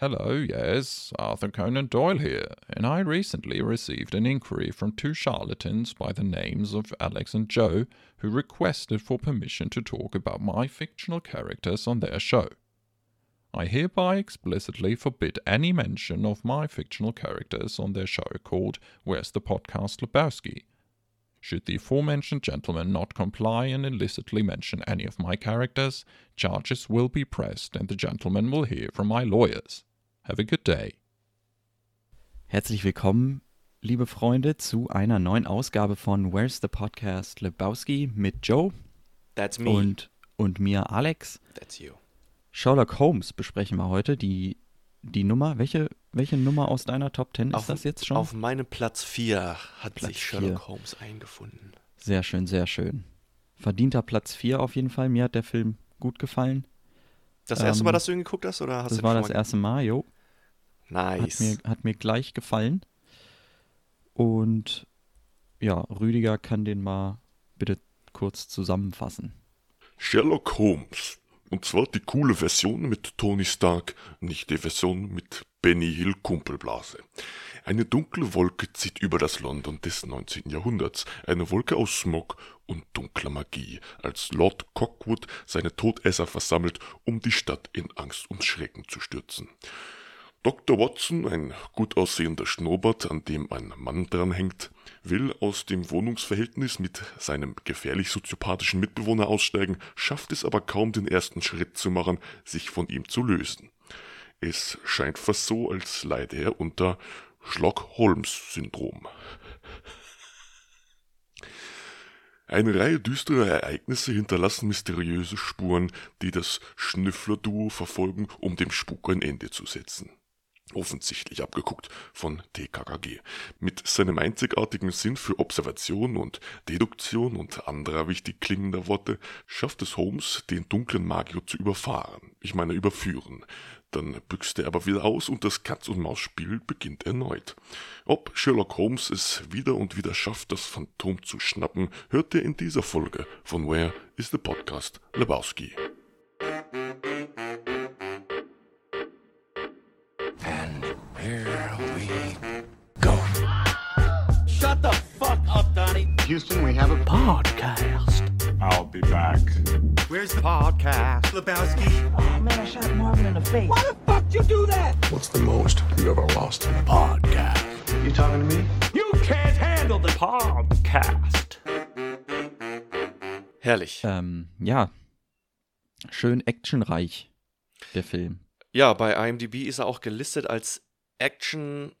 Hello, yes, Arthur Conan Doyle here, and I recently received an inquiry from two charlatans by the names of Alex and Joe who requested for permission to talk about my fictional characters on their show. I hereby explicitly forbid any mention of my fictional characters on their show called Where's the Podcast Lebowski. Should the aforementioned gentleman not comply and illicitly mention any of my characters, charges will be pressed and the gentleman will hear from my lawyers. Have a good day. Herzlich willkommen, liebe Freunde, zu einer neuen Ausgabe von Where's the Podcast Lebowski mit Joe That's me. und, und mir Alex. That's you. Sherlock Holmes besprechen wir heute. Die, die Nummer, welche, welche Nummer aus deiner Top 10 ist auf, das jetzt schon? Auf meinem Platz 4 hat Platz sich Sherlock vier. Holmes eingefunden. Sehr schön, sehr schön. Verdienter Platz 4 auf jeden Fall. Mir hat der Film gut gefallen. Das erste Ähm, Mal, dass du ihn geguckt hast, oder hast Das war das erste Mal, jo. mal Hat Nice. mir, hat mir gleich gefallen. Und ja, Rüdiger kann den mal bitte kurz zusammenfassen. Sherlock Holmes. Und zwar die coole Version mit Tony Stark, nicht die Version mit Benny Hill Kumpelblase. Eine dunkle Wolke zieht über das London des 19. Jahrhunderts, eine Wolke aus Smog und dunkler Magie, als Lord Cockwood seine Todesser versammelt, um die Stadt in Angst und Schrecken zu stürzen. Dr. Watson, ein gut aussehender Schnurrbart, an dem ein Mann dranhängt, will aus dem Wohnungsverhältnis mit seinem gefährlich soziopathischen Mitbewohner aussteigen, schafft es aber kaum den ersten Schritt zu machen, sich von ihm zu lösen. Es scheint fast so, als leide er unter Schlock-Holmes-Syndrom. Eine Reihe düsterer Ereignisse hinterlassen mysteriöse Spuren, die das Schnüffler-Duo verfolgen, um dem Spuk ein Ende zu setzen. Offensichtlich abgeguckt von TKKG. Mit seinem einzigartigen Sinn für Observation und Deduktion und anderer wichtig klingender Worte schafft es Holmes, den dunklen Magier zu überfahren. Ich meine überführen. Dann büxt er aber wieder aus und das Katz-und-Maus-Spiel beginnt erneut. Ob Sherlock Holmes es wieder und wieder schafft, das Phantom zu schnappen, hört ihr in dieser Folge von Where is the Podcast Lebowski. Houston, we have a I'll be back. Where's the podcast? Lebowski. Oh man, I shot Marvin in the face. Why the fuck you do that? What's the most you ever lost? You talking to me? You can't handle the podcast. Herrlich. Ähm, ja, schön actionreich, der Film. Ja, bei IMDb ist er auch gelistet als Action,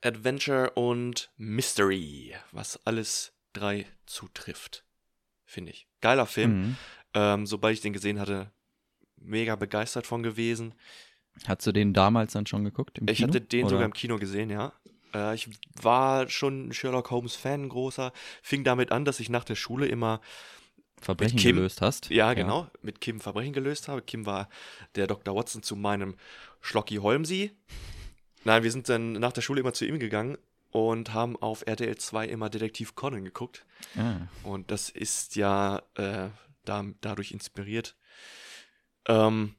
Adventure und Mystery, was alles drei zutrifft. Finde ich. Geiler Film. Mhm. Ähm, sobald ich den gesehen hatte, mega begeistert von gewesen. Hast du den damals dann schon geguckt? Ich Kino? hatte den Oder? sogar im Kino gesehen, ja. Äh, ich war schon ein Sherlock Holmes-Fan, großer. Fing damit an, dass ich nach der Schule immer Verbrechen Kim. gelöst hast. Ja, genau. Mit Kim Verbrechen gelöst habe. Kim war der Dr. Watson zu meinem Schlocki Holmsi. Nein, wir sind dann nach der Schule immer zu ihm gegangen und haben auf RTL 2 immer Detektiv Conan geguckt. Ah, Und das ist ja äh, da, dadurch inspiriert. Ähm,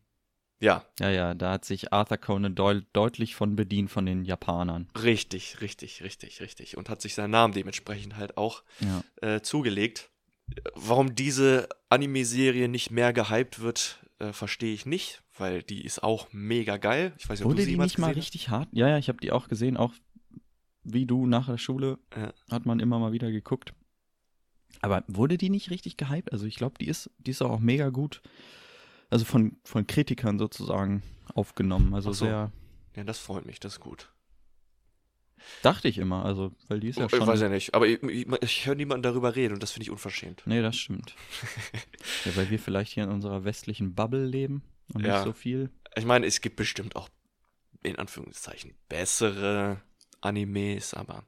ja, ja, ja, da hat sich Arthur Conan Doyle deutlich von bedient von den Japanern. richtig, richtig, richtig, richtig. Und hat sich seinen Namen dementsprechend halt auch Ja. äh, zugelegt. Warum diese Anime-Serie nicht mehr gehypt wird, äh, verstehe ich nicht, weil die ist auch mega geil. Ich weiß nicht, ob Wurde du sie die nicht mal richtig hart? Ja, ja, ich habe die auch gesehen, auch wie du nach der Schule Ja. hat man immer mal wieder geguckt. Aber wurde die nicht richtig gehypt? Also ich glaube, die ist, die ist auch mega gut. Also von, von Kritikern sozusagen aufgenommen. Also so. sehr, Ja, das freut mich, das ist gut. dachte ich immer, also, weil die ist ja ich schon. weiß ja nicht, aber ich, ich, ich höre niemanden darüber reden und das finde ich unverschämt. Nee, das stimmt. ja, weil wir vielleicht hier in unserer westlichen Bubble leben und Ja. nicht so viel. Ich meine, es gibt bestimmt auch in Anführungszeichen bessere Animes, aber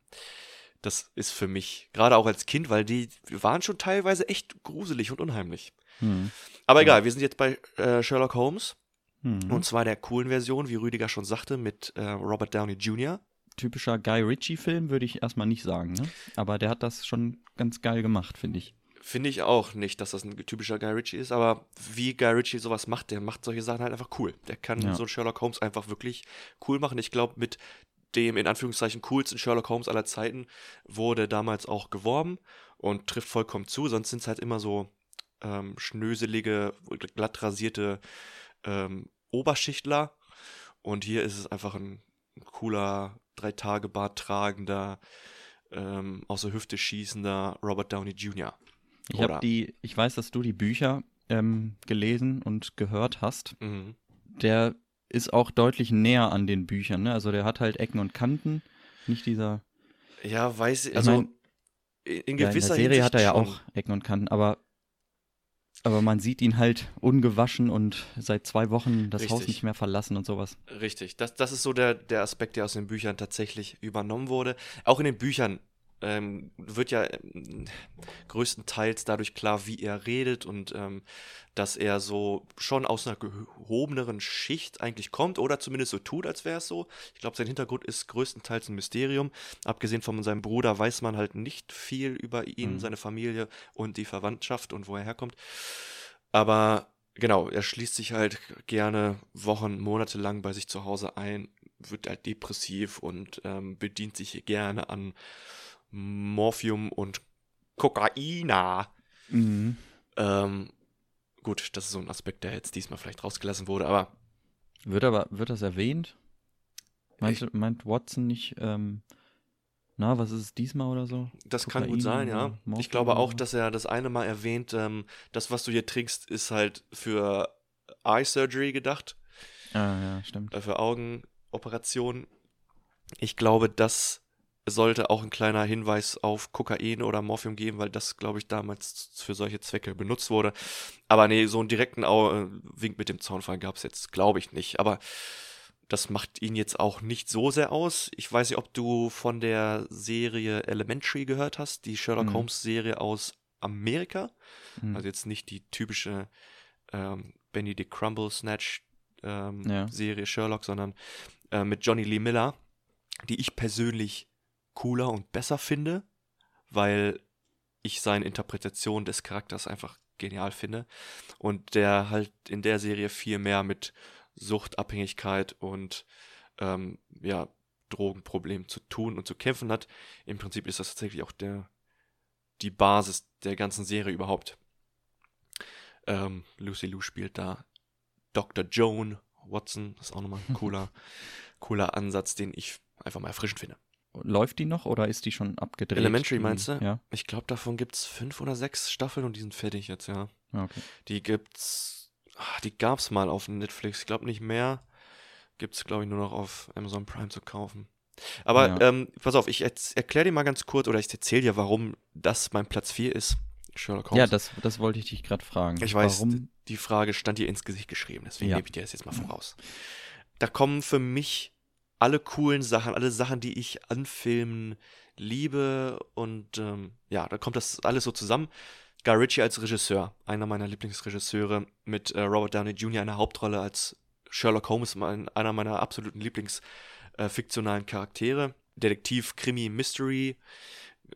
das ist für mich, gerade auch als Kind, weil die waren schon teilweise echt gruselig und unheimlich. Hm. Aber egal, wir sind jetzt bei äh, Sherlock Holmes Hm. und zwar der coolen Version, wie Rüdiger schon sagte, mit äh, Robert Downey Jr. Typischer Guy Ritchie-Film würde ich erstmal nicht sagen, ne? Aber der hat das schon ganz geil gemacht, finde ich. Finde ich auch nicht, dass das ein typischer Guy Ritchie ist, aber wie Guy Ritchie sowas macht, der macht solche Sachen halt einfach cool. Der kann Ja. so einen Sherlock Holmes einfach wirklich cool machen. Ich glaube, mit dem in Anführungszeichen coolsten Sherlock Holmes aller Zeiten wurde damals auch geworben und trifft vollkommen zu. Sonst sind es halt immer so ähm, schnöselige, glatt rasierte ähm, Oberschichtler. Und hier ist es einfach ein cooler, drei Tage Bart tragender, ähm, aus der Hüfte schießender Robert Downey Jr. Ich habe die, ich weiß, dass du die Bücher ähm, gelesen und gehört hast. Mhm. Der ist auch deutlich näher an den Büchern, ne? Also der hat halt Ecken und Kanten, nicht dieser. Ja, weiß ich, also mein, in Ja, in gewisser der Serie Hinsicht hat er ja schon. auch Ecken und Kanten, aber aber man sieht ihn halt ungewaschen und seit zwei Wochen das Haus Richtig. nicht mehr verlassen und sowas. Richtig, das, das ist so der, der Aspekt, der aus den Büchern tatsächlich übernommen wurde. Auch in den Büchern ähm, wird ja ähm, größtenteils dadurch klar, wie er redet und ähm, dass er so schon aus einer gehobeneren Schicht eigentlich kommt oder zumindest so tut, als wäre es so. Ich glaube, sein Hintergrund ist größtenteils ein Mysterium. Abgesehen von seinem Bruder weiß man halt nicht viel über ihn, Mhm. seine Familie und die Verwandtschaft und wo er herkommt. Aber genau, er schließt sich halt gerne Wochen, Monate lang bei sich zu Hause ein, wird halt depressiv und ähm, bedient sich gerne an Morphium und Kokaina. Mhm. Ähm, gut, das ist so ein Aspekt, der jetzt diesmal vielleicht rausgelassen wurde, aber Wird aber, wird das erwähnt? Meint, meint Watson nicht, ähm, na, was ist es diesmal oder so? das kann Kokain gut sein, ja. Morphium Ich glaube auch, dass er das eine Mal erwähnt, ähm, das, was du hier trinkst, ist halt für Eye Surgery gedacht. Ah, ja, stimmt. äh, für Augenoperationen. Ich glaube, das sollte auch ein kleiner Hinweis auf Kokain oder Morphium geben, weil das, glaube ich, damals für solche Zwecke benutzt wurde. Aber nee, so einen direkten Au äh, Wink mit dem Zaunfall gab es jetzt, glaube ich, nicht. Aber das macht ihn jetzt auch nicht so sehr aus. Ich weiß nicht, ob du von der Serie Elementary gehört hast, die Sherlock Mhm. Holmes-Serie aus Amerika. Hm. Also jetzt nicht die typische ähm, Benedict Crumble Snatch ähm, Ja. Serie Sherlock, sondern äh, mit Johnny Lee Miller, die ich persönlich cooler und besser finde, weil ich seine Interpretation des Charakters einfach genial finde und der halt in der Serie viel mehr mit Suchtabhängigkeit und ähm, ja, Drogenproblemen zu tun und zu kämpfen hat. Im Prinzip ist das tatsächlich auch der, die Basis der ganzen Serie überhaupt. Ähm, Lucy Liu spielt da Dr. Joan Watson. Das ist auch nochmal ein cooler, cooler Ansatz, den ich einfach mal erfrischend finde. Läuft die noch oder ist die schon abgedreht? Elementary meinst du? Ja. Ich glaube, davon gibt es fünf oder sechs Staffeln und die sind fertig jetzt, ja. Ah, okay. Die gibt's, ah, die gab's mal auf Netflix. Ich glaube nicht mehr. Gibt's, glaube ich, nur noch auf Amazon Prime zu kaufen. Aber Ja. ähm, pass auf, ich erkläre dir mal ganz kurz oder ich erzähle dir, warum das mein Platz 4 ist. Sherlock Holmes. Ja, das, das wollte ich dich gerade fragen. Ich weiß, Warum? die Frage stand dir ins Gesicht geschrieben, deswegen Ja. gebe ich dir das jetzt mal voraus. Da kommen für mich alle coolen Sachen, alle Sachen, die ich an Filmen liebe und ähm, ja, da kommt das alles so zusammen. Guy Ritchie als Regisseur, einer meiner Lieblingsregisseure, mit äh, Robert Downey Jr. in der Hauptrolle als Sherlock Holmes, mein, einer meiner absoluten Lieblingsfiktionalen Charaktere. Detektiv, Krimi, Mystery,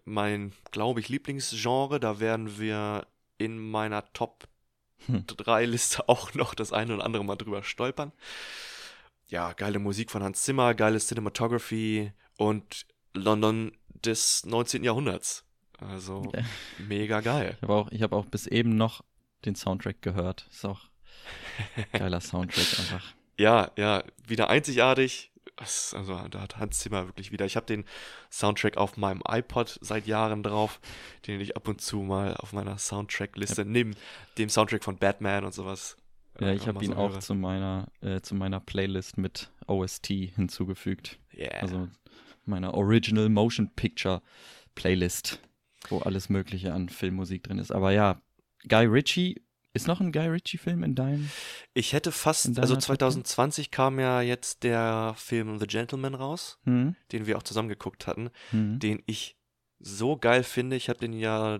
mein, glaube ich, Lieblingsgenre. Da werden wir in meiner Top Hm. 3 Liste auch noch das eine oder andere Mal drüber stolpern. Ja, geile Musik von Hans Zimmer, geile Cinematography und London des 19. Jahrhunderts. Also Ja. mega geil. Ich habe auch, ich hab auch bis eben noch den Soundtrack gehört. Ist auch geiler Soundtrack einfach. Ja, ja, wieder einzigartig. Also da hat Hans Zimmer wirklich wieder. Ich habe den Soundtrack auf meinem iPod seit Jahren drauf, den ich ab und zu mal auf meiner Soundtrack-Liste neben dem Soundtrack von Batman und sowas. Ja, äh, ich habe ihn so auch zu meiner, äh, zu meiner Playlist mit OST hinzugefügt. Yeah. Also meiner Original Motion Picture Playlist, wo alles Mögliche an Filmmusik drin ist. Aber ja, Guy Ritchie, ist noch ein Guy Ritchie-Film in deinem? Ich hätte fast, also Top 2020 kam ja jetzt der Film The Gentleman raus, Hm? den wir auch zusammen geguckt hatten, Hm? den ich so geil finde. Ich habe den ja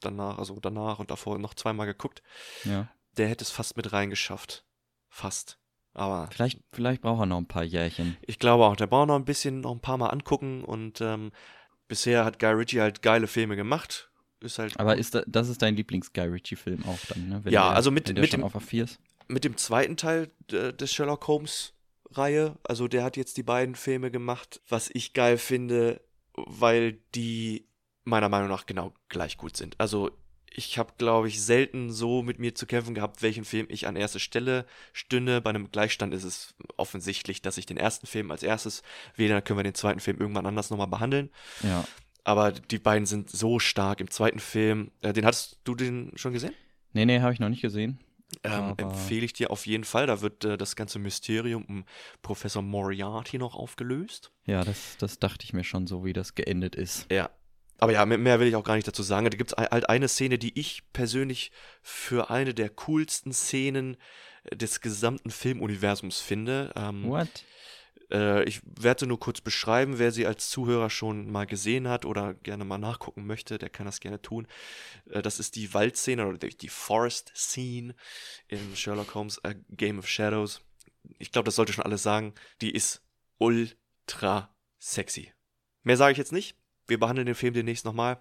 danach, also danach und davor noch zweimal geguckt. Ja. Der hätte es fast mit reingeschafft. Fast. Aber Vielleicht, vielleicht braucht er noch ein paar Jährchen. ich glaube auch, der braucht noch ein bisschen, noch ein paar Mal angucken und ähm, bisher hat Guy Ritchie halt geile Filme gemacht. ist halt. Aber ist da, das ist dein Lieblings-Guy Ritchie-Film auch dann, ne? Wenn Ja, der, also mit- mit dem- auf A4 ist. mit dem zweiten Teil äh, des Sherlock Holmes Reihe, also der hat jetzt die beiden Filme gemacht, was ich geil finde, weil die meiner Meinung nach genau gleich gut sind. Also ich habe, glaube ich, selten so mit mir zu kämpfen gehabt, welchen Film ich an erste Stelle stünde. Bei einem Gleichstand ist es offensichtlich, dass ich den ersten Film als erstes wähle, dann können wir den zweiten Film irgendwann anders nochmal behandeln. Ja. Aber die beiden sind so stark im zweiten Film. Äh, den hattest du den schon gesehen? Nee, nee, habe ich noch nicht gesehen. Ähm, empfehle ich dir auf jeden Fall. Da wird äh, das ganze Mysterium um Professor Moriarty noch aufgelöst. Ja, das, das dachte ich mir schon so, wie das geendet ist. Ja. Aber ja, mehr- will ich auch gar nicht dazu sagen. Da gibt es halt eine Szene, die ich persönlich für eine der coolsten Szenen des gesamten Filmuniversums finde. Ähm, What? äh, ich werde nur kurz beschreiben, wer sie als Zuhörer schon mal gesehen hat oder gerne mal nachgucken möchte, der kann das gerne tun. Äh, das ist die Waldszene oder die die Forest Scene in Sherlock Holmes A Game of Shadows. Ich glaube, das sollte schon alles sagen. Die ist ultra sexy. Mehr sage ich jetzt nicht. Wir behandeln den Film demnächst nochmal.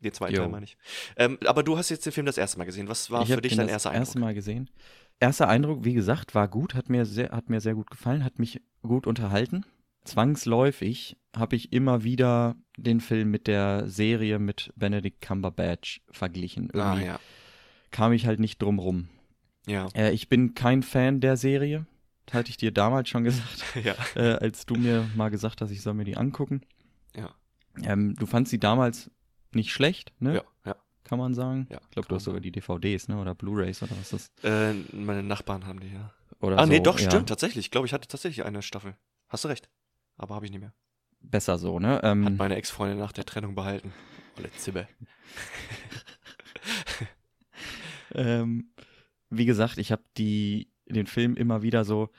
Den zweiten. Teil meine ich. Ähm, aber du hast jetzt den Film das erste Mal gesehen. Was war ich für dich dein das erster erste Eindruck? Mal gesehen. Erster Eindruck, wie gesagt, war gut, hat mir sehr, hat mir sehr gut gefallen, hat mich gut unterhalten. Zwangsläufig habe ich immer wieder den Film mit der Serie mit Benedict Cumberbatch verglichen. Ah, Irgendwie ja. kam ich halt nicht drum rum. Ja. Äh, ich bin kein Fan der Serie. Hatte ich dir damals schon gesagt, ja. äh, als du mir mal gesagt hast, ich soll mir die angucken. Ja. Ähm, du fandst sie damals nicht schlecht, ne? Ja. Ja. Kann man sagen. Ja, ich glaube, du hast sogar die DVDs, ne? Oder Blu-Rays oder was ist das? Äh, meine Nachbarn haben die, ja. Oder Ah, nee, so, doch, ja. stimmt, tatsächlich. Ich glaube, ich hatte tatsächlich eine Staffel. Hast du recht. Aber habe ich nicht mehr. Besser so, ne? Ähm, Hat meine Ex-Freundin nach der Trennung behalten. Olle Zibbe. ähm, wie gesagt, ich habe die den Film immer wieder so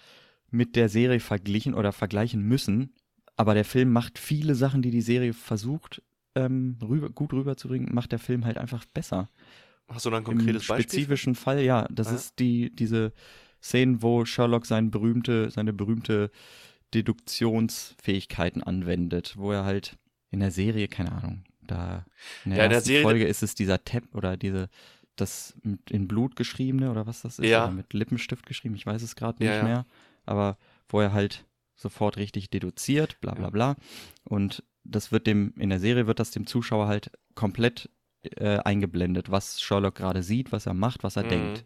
mit der Serie verglichen oder vergleichen müssen. Aber der Film macht viele Sachen, die die Serie versucht ähm, rüber, gut rüberzubringen, macht der Film halt einfach besser. Hast du da ein Im konkretes Beispiel? spezifischen Fall, ja, das Ah. ist die diese Szenen, wo Sherlock sein berühmte, seine berühmte Deduktionsfähigkeiten anwendet, wo er halt in der Serie, keine Ahnung, da in der Ja, in der Serie- Folge ist es dieser Tab oder diese das in Blut geschriebene oder was das ist, Ja. oder mit Lippenstift geschrieben, ich weiß es gerade Ja, nicht ja. mehr, aber wo er halt sofort richtig deduziert, bla bla bla und das wird dem in der Serie wird das dem Zuschauer halt komplett äh, eingeblendet, was Sherlock gerade sieht, was er macht, was er Mhm. denkt.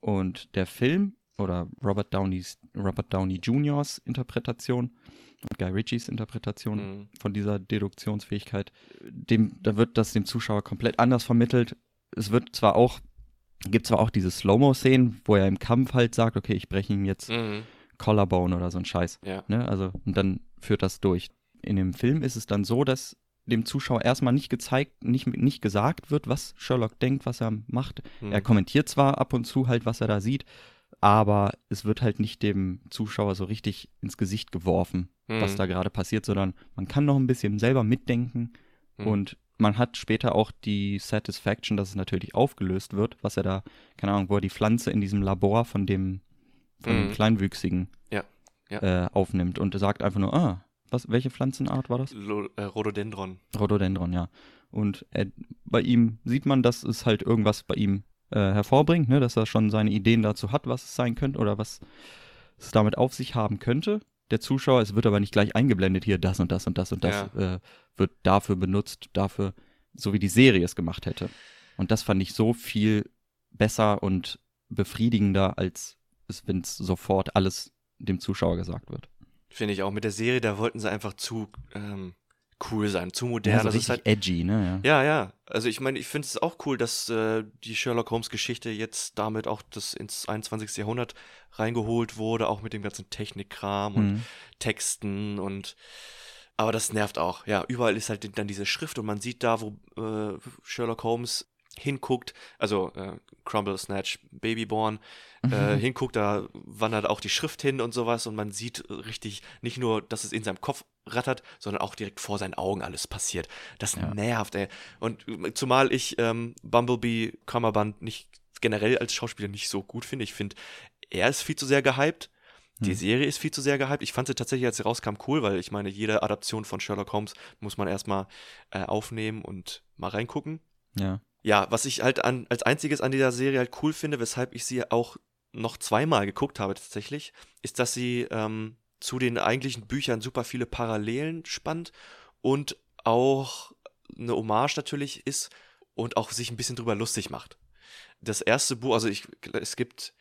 Und der Film oder Robert Downeys Robert Downey Jr.'s Interpretation und Guy Ritchies Interpretation Mhm. von dieser Deduktionsfähigkeit, dem, da wird das dem Zuschauer komplett anders vermittelt. Es wird zwar auch, gibt zwar auch diese Slow-Mo-Szenen, wo er im Kampf halt sagt, okay, ich breche ihm jetzt Mhm. Collarbone oder so ein Scheiß. Ja. Ne? Also, und dann führt das durch. In dem Film ist es dann so, dass dem Zuschauer erstmal nicht gezeigt, nicht, nicht gesagt wird, was Sherlock denkt, was er macht. Mhm. Er kommentiert zwar ab und zu halt, was er da sieht, aber es wird halt nicht dem Zuschauer so richtig ins Gesicht geworfen, was Mhm. da gerade passiert, sondern man kann noch ein bisschen selber mitdenken Mhm. und man hat später auch die Satisfaction, dass es natürlich aufgelöst wird, was er da, keine Ahnung, wo er die Pflanze in diesem Labor von dem, von Mhm. Kleinwüchsigen Ja, ja. Äh, aufnimmt und sagt einfach nur, ah, was, welche Pflanzenart war das? Lo äh, Rhododendron. Rhododendron, ja. Und er, bei ihm sieht man, dass es halt irgendwas bei ihm äh, hervorbringt, ne? dass er schon seine Ideen dazu hat, was es sein könnte oder was es damit auf sich haben könnte. Der Zuschauer, es wird aber nicht gleich eingeblendet, hier das und das und das und das äh, wird dafür benutzt, dafür, so wie die Serie es gemacht hätte. Und das fand ich so viel besser und befriedigender, als es, wenn es sofort alles dem Zuschauer gesagt wird. Finde ich auch. Mit der Serie, da wollten sie einfach zu ähm, cool sein, zu modern. Ja, so das ist halt, edgy, ne? ja, ja. Also ich meine, ich finde es auch cool, dass äh, die Sherlock Holmes-Geschichte jetzt damit auch das ins 21. Jahrhundert reingeholt wurde, auch mit dem ganzen Technikkram und Mhm. Texten und aber das nervt auch. Ja, überall ist halt dann diese Schrift und man sieht da, wo äh, Sherlock Holmes hinguckt, also äh, Crumble Snatch Babyborn äh, hinguckt, da wandert auch die Schrift hin und sowas und man sieht richtig nicht nur, dass es in seinem Kopf rattert, sondern auch direkt vor seinen Augen alles passiert. Das Ja. nervt, ey. Und äh, zumal ich ähm, Bumblebee Kammerband nicht generell als Schauspieler nicht so gut finde. Ich finde, er ist viel zu sehr gehypt. Die Hm. Serie ist viel zu sehr gehypt. Ich fand sie tatsächlich, als sie rauskam, cool, weil ich meine, jede Adaption von Sherlock Holmes muss man erstmal äh, aufnehmen und mal reingucken. Ja. Ja, was ich halt an, als einziges an dieser Serie halt cool finde, weshalb ich sie auch noch zweimal geguckt habe tatsächlich, ist, dass sie ähm, zu den eigentlichen Büchern super viele Parallelen spannt und auch eine Hommage natürlich ist und auch sich ein bisschen drüber lustig macht. Das erste Buch, also ich, es gibt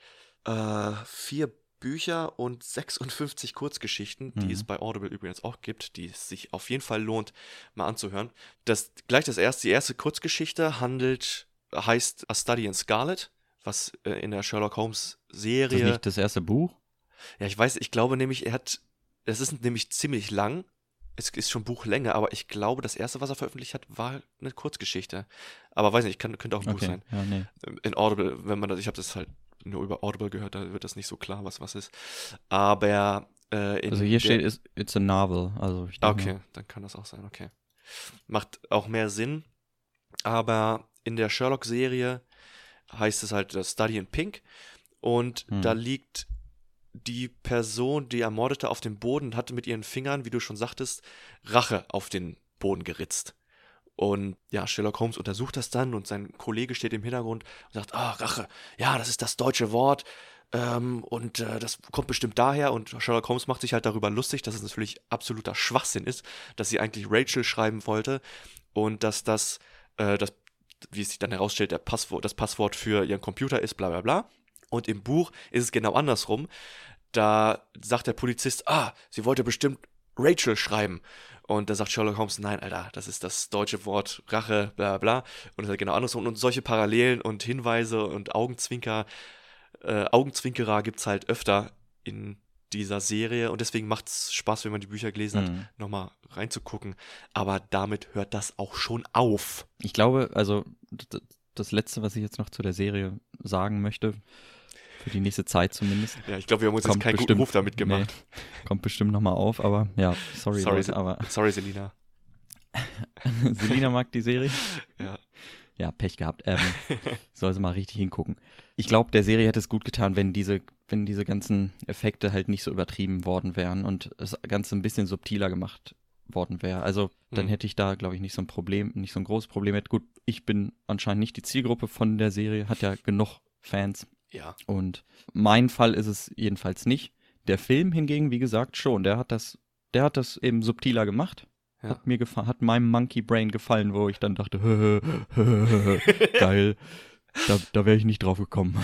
äh, vier Bücher und 56 Kurzgeschichten, die Mhm. es bei Audible übrigens auch gibt, die es sich auf jeden Fall lohnt, mal anzuhören. Das, gleich das erste, die erste Kurzgeschichte handelt, heißt A Study in Scarlet, was äh, in der Sherlock Holmes Ist das Serie. nicht das erste Buch? Ja, ich weiß, ich glaube nämlich, er hat, es ist nämlich ziemlich lang. Es ist schon Buchlänge, aber ich glaube, das erste, was er veröffentlicht hat, war eine Kurzgeschichte. Aber weiß nicht, kann, könnte auch ein Buch Okay. sein. Ja, nee. In Audible, wenn man das, ich habe das halt nur über Audible gehört, da wird das nicht so klar, was was ist. Aber äh, Also hier steht, it's, it's a novel. Also ich denke, Okay, dann kann das auch sein, okay. Macht auch mehr Sinn. Aber in der Sherlock-Serie heißt es halt das Study in Pink. Und Hm. da liegt die Person, die ermordete, auf dem Boden und hatte mit ihren Fingern, wie du schon sagtest, Rache auf den Boden geritzt. Und ja, Sherlock Holmes untersucht das dann und sein Kollege steht im Hintergrund und sagt, ah, Rache, ja, das ist das deutsche Wort ähm, und äh, das kommt bestimmt daher und Sherlock Holmes macht sich halt darüber lustig, dass es natürlich absoluter Schwachsinn ist, dass sie eigentlich Rachel schreiben wollte und dass das, äh, das wie es sich dann herausstellt, der Passwort, das Passwort für ihren Computer ist, bla bla bla. Und im Buch ist es genau andersrum. Da sagt der Polizist, ah, sie wollte bestimmt Rachel schreiben. Und da sagt Sherlock Holmes, nein, Alter, das ist das deutsche Wort Rache, bla bla. Und es ist halt genau andersrum. Und solche Parallelen und Hinweise und Augenzwinker, äh, Augenzwinkerer gibt es halt öfter in dieser Serie. Und deswegen macht es Spaß, wenn man die Bücher gelesen hat, Mhm. nochmal reinzugucken. Aber damit hört das auch schon auf. Ich glaube, also das Letzte, was ich jetzt noch zu der Serie sagen möchte, für die nächste Zeit zumindest, Ja, ich glaube, wir haben uns Kommt jetzt keinen guten bestimmt- Ruf damit gemacht. nee, kommt bestimmt nochmal auf, aber ja, sorry, Sorry, Leute, aber Sorry, Selina. Selina mag die Serie. Ja. Ja, Pech gehabt. Ähm, soll sie mal richtig hingucken. Ich glaube, der Serie hätte es gut getan, wenn diese, wenn diese ganzen Effekte halt nicht so übertrieben worden wären und das Ganze ein bisschen subtiler gemacht worden wäre. Also dann Mhm. hätte ich da, glaube ich, nicht so ein Problem, nicht so ein großes Problem. Mit. Gut, ich bin anscheinend nicht die Zielgruppe von der Serie, hat ja genug Fans. Ja. Und mein Fall ist es jedenfalls nicht. Der Film hingegen, wie gesagt, schon. Der hat das, der hat das eben subtiler gemacht. Ja. Hat mir gefallen, hat meinem Monkey Brain gefallen, wo ich dann dachte, geil. Da, da wäre ich nicht drauf gekommen.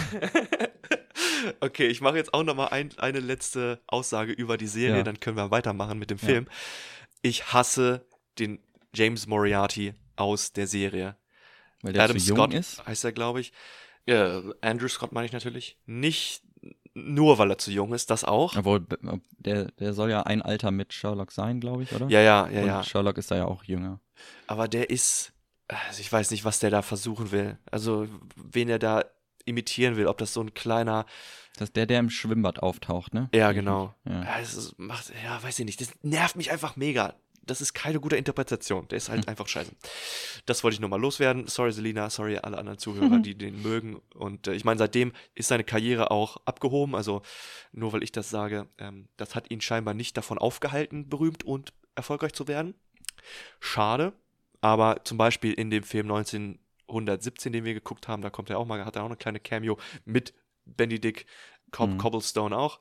okay, ich mache jetzt auch noch mal ein, eine letzte Aussage über die Serie, Ja. dann können wir weitermachen mit dem Ja. Film. Ich hasse den James Moriarty aus der Serie. Weil der Adam zu jung Scott ist. heißt er, glaube ich. Ja, Andrew Scott meine ich natürlich. Nicht nur, weil er zu jung ist, das auch. Obwohl, der, der soll ja ein Alter mit Sherlock sein, glaube ich, oder? Ja, ja, ja, Und ja. Sherlock ist da ja auch jünger. Aber der ist, also ich weiß nicht, was der da versuchen will. Also, wen er da imitieren will, ob das so ein kleiner, Das ist der, der im Schwimmbad auftaucht, ne? ja, genau. Ja. Ja, das ist, macht, ja, weiß ich nicht. Das nervt mich einfach mega. Das ist keine gute Interpretation. Der ist halt einfach scheiße. Das wollte ich nur mal loswerden. Sorry, Selina. Sorry, alle anderen Zuhörer, die den mögen. Und äh, ich meine, seitdem ist seine Karriere auch abgehoben. Also, nur weil ich das sage, ähm, das hat ihn scheinbar nicht davon aufgehalten, berühmt und erfolgreich zu werden. Schade. Aber zum Beispiel in dem Film 1917, den wir geguckt haben, da kommt er auch mal, hat er auch eine kleine Cameo mit Benedict Cob Mhm. Cobblestone auch.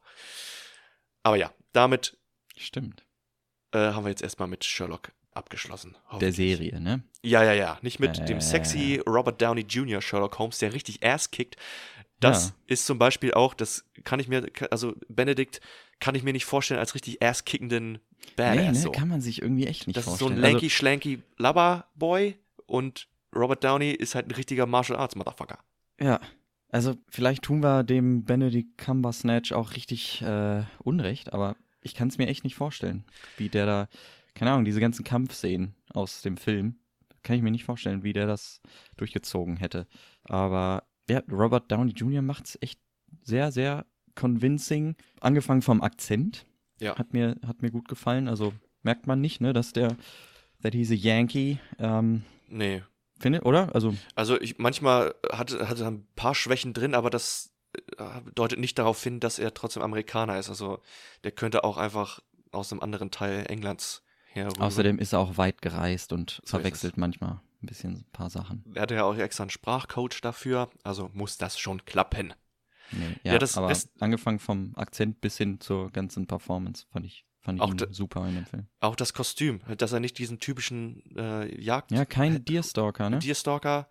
Aber ja, damit Stimmt. Äh, haben wir jetzt erstmal mit Sherlock abgeschlossen. Der. Serie, ne? Ja, ja, ja. Nicht mit Ja, dem sexy Robert Downey Jr. Sherlock Holmes, der richtig Ass kickt. Das Ja. ist zum Beispiel auch, das kann ich mir, also Benedict kann ich mir nicht vorstellen als richtig ass-kickenden Badass. nee, ne? so. Kann man sich irgendwie echt nicht Das ist so vorstellen. ein lanky, schlanky Lover-Boy und Robert Downey ist halt ein richtiger Martial Arts Motherfucker. Also, ja. Also, vielleicht tun wir dem Benedict Cumbersnatch auch richtig äh, Unrecht, aber ich kann es mir echt nicht vorstellen, wie der da, keine Ahnung, diese ganzen Kampfszenen aus dem Film, kann ich mir nicht vorstellen, wie der das durchgezogen hätte. Aber ja, Robert Downey Jr. macht es echt sehr, sehr convincing. Angefangen vom Akzent. Ja. Hat mir, hat mir gut gefallen. Also merkt man nicht, ne, dass der, that he's a Yankee, ähm, Nee. findet, oder? Also, Also ich, manchmal hat, hat er ein paar Schwächen drin, aber das deutet nicht darauf hin, dass er trotzdem Amerikaner ist. Also der könnte auch einfach aus einem anderen Teil Englands her. rüber. außerdem ist er auch weit gereist und So ist verwechselt manchmal ein bisschen ein paar Sachen. Er hatte ja auch extra einen Sprachcoach dafür, also muss das schon klappen. Nee, ja, Ja, das- aber das- angefangen vom Akzent bis hin zur ganzen Performance fand ich, fand ich da- super in dem Film. Auch das Kostüm, dass er nicht diesen typischen äh, Jagd Ja, kein Deerstalker, ne? Deerstalker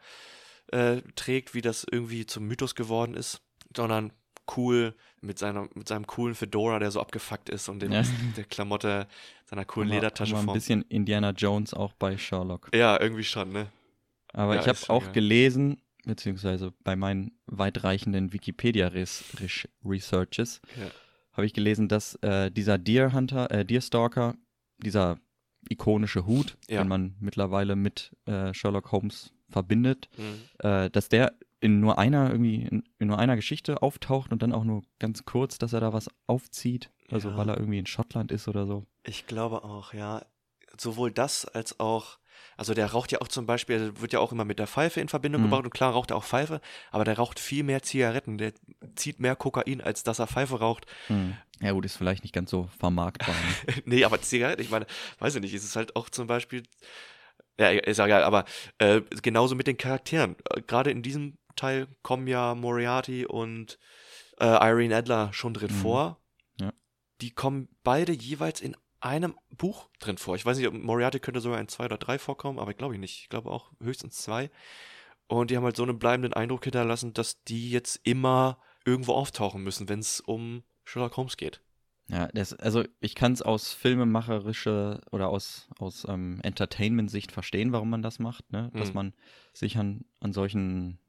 äh, trägt, wie das irgendwie zum Mythos geworden ist, sondern cool mit seiner mit seinem coolen Fedora, der so abgefuckt ist und dem, Ja. der Klamotte seiner coolen Aber- Ledertasche aber ein bisschen Indiana Jones auch bei Sherlock. Ja, irgendwie schon, ne? Aber Ja, ich habe auch geil. gelesen, beziehungsweise bei meinen weitreichenden Wikipedia-Researches, Ja. habe ich gelesen, dass äh, dieser Deer Hunter, äh, Deerstalker, dieser ikonische Hut, Ja. den man mittlerweile mit äh, Sherlock Holmes verbindet, Mhm. äh, dass der in nur einer irgendwie in, in nur einer Geschichte auftaucht und dann auch nur ganz kurz, dass er da was aufzieht, also Ja. weil er irgendwie in Schottland ist oder so. Ich glaube auch, ja. Sowohl das als auch, also der raucht ja auch zum Beispiel, der wird ja auch immer mit der Pfeife in Verbindung Mhm. gebracht und klar raucht er auch Pfeife, aber der raucht viel mehr Zigaretten, der zieht mehr Kokain, als dass er Pfeife raucht. Hm. Ja gut, ist vielleicht nicht ganz so vermarktbar. Ne? nee, aber Zigaretten, ich meine, weiß ich nicht, ist es halt auch zum Beispiel, ja, ist ja geil, aber äh, genauso mit den Charakteren. Äh, Gerade in diesem Teil kommen ja Moriarty und äh, Irene Adler schon drin Mhm. vor. Ja. Die kommen beide jeweils in einem Buch drin vor. Ich weiß nicht, ob Moriarty könnte sogar in zwei oder drei vorkommen, aber glaube ich nicht. Ich glaube auch höchstens zwei. Und die haben halt so einen bleibenden Eindruck hinterlassen, dass die jetzt immer irgendwo auftauchen müssen, wenn es um Sherlock Holmes geht. Ja, das, also ich kann es aus filmemacherischer oder aus, aus ähm, Entertainment-Sicht verstehen, warum man das macht, ne? Dass Mhm. man sich an, an solchen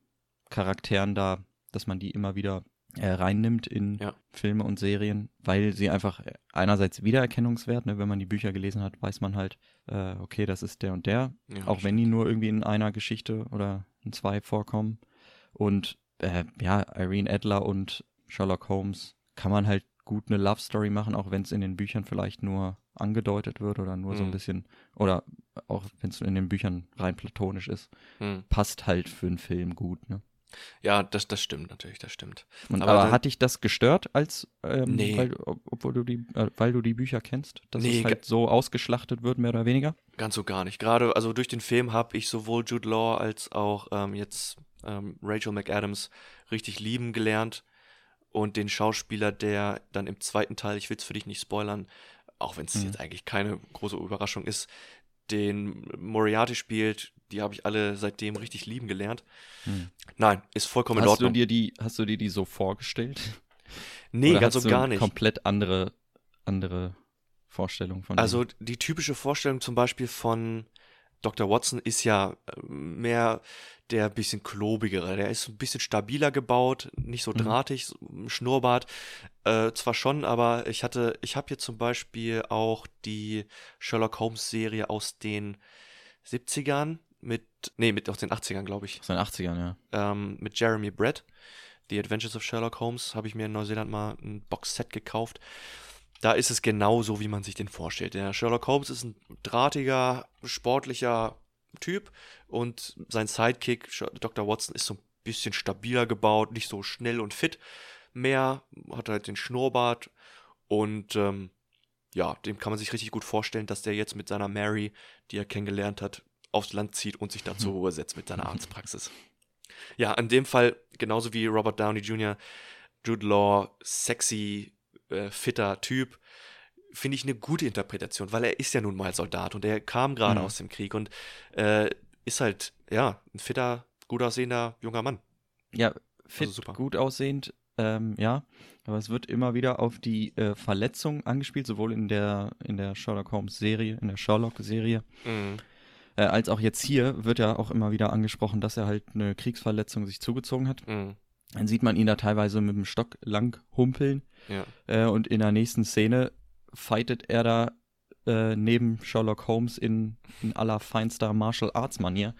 Charakteren da, dass man die immer wieder äh, reinnimmt in Ja. Filme und Serien, weil sie einfach äh, einerseits Wiedererkennungswert, ne? wenn man die Bücher gelesen hat, weiß man halt, äh, okay, das ist der und der, Ja, auch wenn die nur irgendwie in einer Geschichte oder in zwei vorkommen. Und äh, ja, Irene Adler und Sherlock Holmes kann man halt gut eine Love Story machen, auch wenn es in den Büchern vielleicht nur angedeutet wird oder nur so ein Mhm. bisschen, oder auch wenn es in den Büchern rein platonisch ist, Hm. passt halt für einen Film gut. Ne? Ja, das, das stimmt natürlich, das stimmt. Und, Aber aber hat dich das gestört, als ähm, Nee. weil, ob- obwohl du die, äh, weil du die Bücher kennst, dass Nee, es halt so ausgeschlachtet wird, mehr oder weniger? Ganz so gar nicht. Gerade, also durch den Film habe ich sowohl Jude Law als auch ähm, jetzt ähm, Rachel McAdams richtig lieben gelernt. Und den Schauspieler, der dann im zweiten Teil, ich will es für dich nicht spoilern, auch wenn es Mhm. jetzt eigentlich keine große Überraschung ist, den Moriarty spielt, die habe ich alle seitdem richtig lieben gelernt. Hm. Nein, ist vollkommen in Hast du Ordnung. dir die, hast du dir die so vorgestellt? nee, Oder ganz du gar nicht. Komplett andere, andere Vorstellung von Also denen? die typische Vorstellung zum Beispiel von Dr. Watson ist ja äh, mehr der bisschen klobigere. Der ist ein bisschen stabiler gebaut, nicht so Mhm. drahtig, ein Schnurrbart. Äh, zwar schon, aber ich hatte, ich habe hier zum Beispiel auch die Sherlock Holmes Serie aus den 70ern mit, nee, mit aus den 80ern, glaube ich, aus den 80ern, ja. ähm, mit Jeremy Brett. The Adventures of Sherlock Holmes habe ich mir in Neuseeland mal ein Boxset gekauft. Da ist es genau so, wie man sich den vorstellt. Der Sherlock Holmes ist ein drahtiger, sportlicher Typ und sein Sidekick, Dr. Watson, ist so ein bisschen stabiler gebaut, nicht so schnell und fit mehr, hat halt den Schnurrbart und ähm, ja, dem kann man sich richtig gut vorstellen, dass der jetzt mit seiner Mary, die er kennengelernt hat, aufs Land zieht und sich da zur Ruhe setzt mit seiner Arztpraxis. Ja, in dem Fall, genauso wie Robert Downey Jr., Jude Law, sexy, äh, fitter Typ, finde ich eine gute Interpretation, weil er ist ja nun mal Soldat und er kam gerade Mhm. aus dem Krieg und äh, ist halt, ja, ein fitter, gut aussehender junger Mann. Ja, fit, Also super. gut aussehend, ähm, ja. Aber es wird immer wieder auf die äh, Verletzung angespielt, sowohl in der, in der Sherlock Holmes Serie, in der Sherlock-Serie, Mhm. äh, als auch jetzt hier wird ja auch immer wieder angesprochen, dass er halt eine Kriegsverletzung sich zugezogen hat. Mhm. Dann sieht man ihn da teilweise mit dem Stock lang humpeln Ja. äh, und in der nächsten Szene fightet er da äh, neben Sherlock Holmes in, in allerfeinster Martial Arts Manier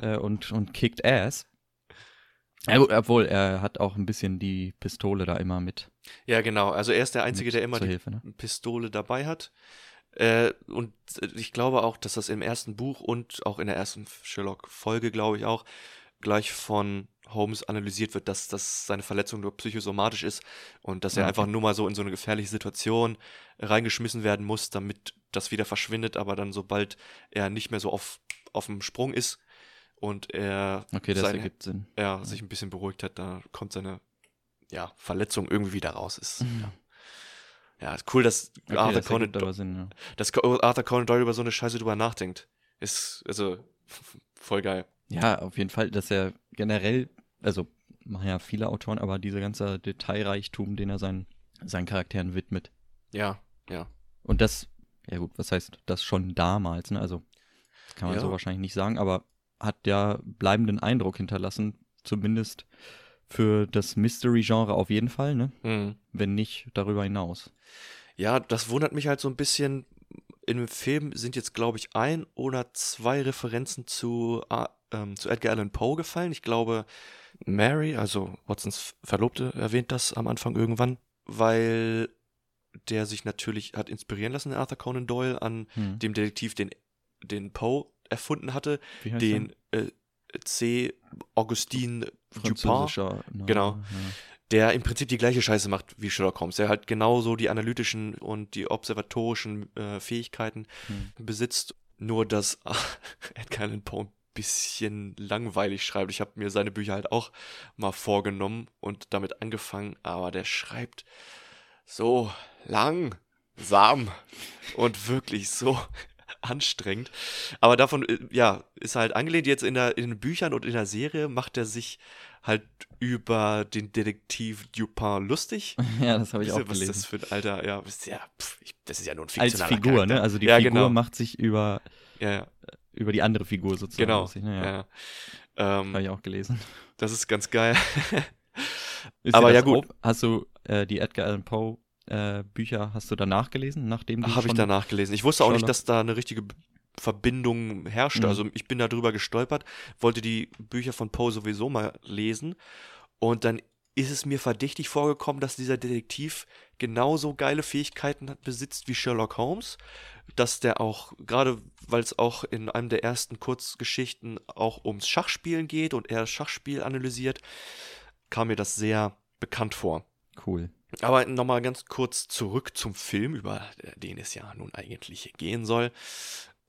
äh, und, und kickt Ass. Ja, gut, obwohl, er hat auch ein bisschen die Pistole da immer mit. ja, genau. Also er ist der Einzige, der immer die Hilfe, ne? Pistole dabei hat. Äh, und ich glaube auch, dass das im ersten Buch und auch in der ersten Sherlock-Folge, glaube ich auch, gleich von Holmes analysiert wird, dass, dass seine Verletzung nur psychosomatisch ist und dass er okay. einfach nur mal so in so eine gefährliche Situation reingeschmissen werden muss, damit das wieder verschwindet, aber dann sobald er nicht mehr so auf, auf dem Sprung ist, und er Okay, seine- ergibt Sinn. ja, sich ein bisschen beruhigt hat, da kommt seine ja, Verletzung irgendwie wieder raus. Ist, ja. ja, ist cool, dass Okay, Arthur, das Conan, aber Sinn, ja. dass Arthur Conan Doyle über so eine Scheiße drüber nachdenkt. Ist, also, voll geil. Ja, auf jeden Fall, dass er generell, also machen ja viele Autoren, aber dieser ganze Detailreichtum, den er seinen, seinen Charakteren widmet. Ja, ja. Und das, ja gut, was heißt das schon damals, ne? Also, das kann man Ja. so wahrscheinlich nicht sagen, aber hat ja bleibenden Eindruck hinterlassen, zumindest für das Mystery-Genre auf jeden Fall, ne? Mhm. Wenn nicht darüber hinaus. Ja, das wundert mich halt so ein bisschen. In dem Film sind jetzt, glaube ich, ein oder zwei Referenzen zu, ähm, zu Edgar Allan Poe gefallen. Ich glaube, Mary, also Watsons Verlobte, erwähnt das am Anfang irgendwann, weil der sich natürlich hat inspirieren lassen, Arthur Conan Doyle, an Hm. dem Detektiv, den, den Poe erfunden hatte, den äh, C. Augustin der? Dupin französischer Name, Genau. Ja. der im Prinzip die gleiche Scheiße macht wie Sherlock Holmes. Der halt genauso die analytischen und die observatorischen äh, Fähigkeiten Hm. besitzt. Nur, dass Edgar Allan Poe bisschen langweilig schreibt. Ich habe mir seine Bücher halt auch mal vorgenommen und damit angefangen, aber der schreibt so langsam und wirklich so anstrengend. Aber davon, äh, ja, ist halt angelehnt jetzt in, der, in den Büchern und in der Serie macht er sich halt über den Detektiv Dupin lustig. ja, das habe ich auch was gelesen. das für ein alter, ja, ist ja, pf, ich, das ist ja nur ein Als fiktionaler Figur, Charakter. ne? Also die ja, Figur genau. macht sich über, Ja, ja, über die andere Figur sozusagen. genau. lustig, ne? ja. Ja. Ähm, Habe ich auch gelesen. das ist ganz geil. Ist Aber ja, gut. auf- Hast du äh, die Edgar Allan Poe äh, Bücher, hast du danach gelesen, nachdem du Habe ich danach gelesen. Ich wusste auch nicht, dass da eine richtige Verbindung herrschte. Mhm. Also ich bin da drüber gestolpert, wollte die Bücher von Poe sowieso mal lesen und dann ist es mir verdächtig vorgekommen, dass dieser Detektiv genauso geile Fähigkeiten hat, besitzt wie Sherlock Holmes, dass der auch, gerade weil es auch in einem der ersten Kurzgeschichten auch ums Schachspielen geht und er das Schachspiel analysiert, kam mir das sehr bekannt vor. Cool. Aber nochmal ganz kurz zurück zum Film, über den es ja nun eigentlich gehen soll.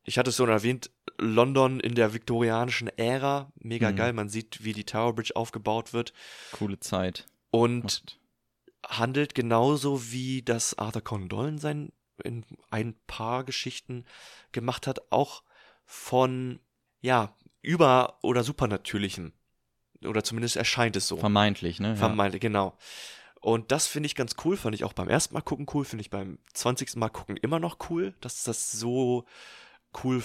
Ich hatte es schon erwähnt, London in der viktorianischen Ära, mega Mhm. geil. Man sieht, wie die Tower Bridge aufgebaut wird Coole Zeit. und Macht- handelt genauso wie das Arthur Conan Doyle in, seinen, in ein paar Geschichten gemacht hat, auch von, ja, über- oder supernatürlichem. Oder zumindest erscheint es so. Vermeintlich, ne? Ja. Vermeintlich, genau. Und das finde ich ganz cool, fand ich auch beim ersten Mal gucken cool, finde ich beim 20. Mal gucken immer noch cool, dass das so cool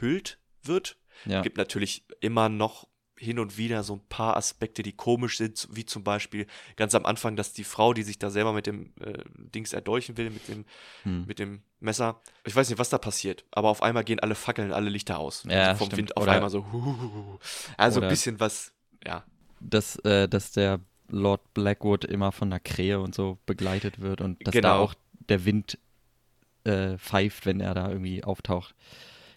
verhüllt wird. ja. Gibt natürlich immer noch hin und wieder so ein paar Aspekte, die komisch sind, wie zum Beispiel ganz am Anfang, dass die Frau, die sich da selber mit dem äh, Dings erdolchen will, mit dem, Hm. mit dem Messer, ich weiß nicht, was da passiert, aber auf einmal gehen alle Fackeln, alle Lichter aus. Ja, also vom stimmt. Wind auf Oder- einmal so. huhuhu. Also ein bisschen was, ja. dass, äh, dass der Lord Blackwood immer von der Krähe und so begleitet wird und dass da Genau. auch der Wind äh, pfeift, wenn er da irgendwie auftaucht.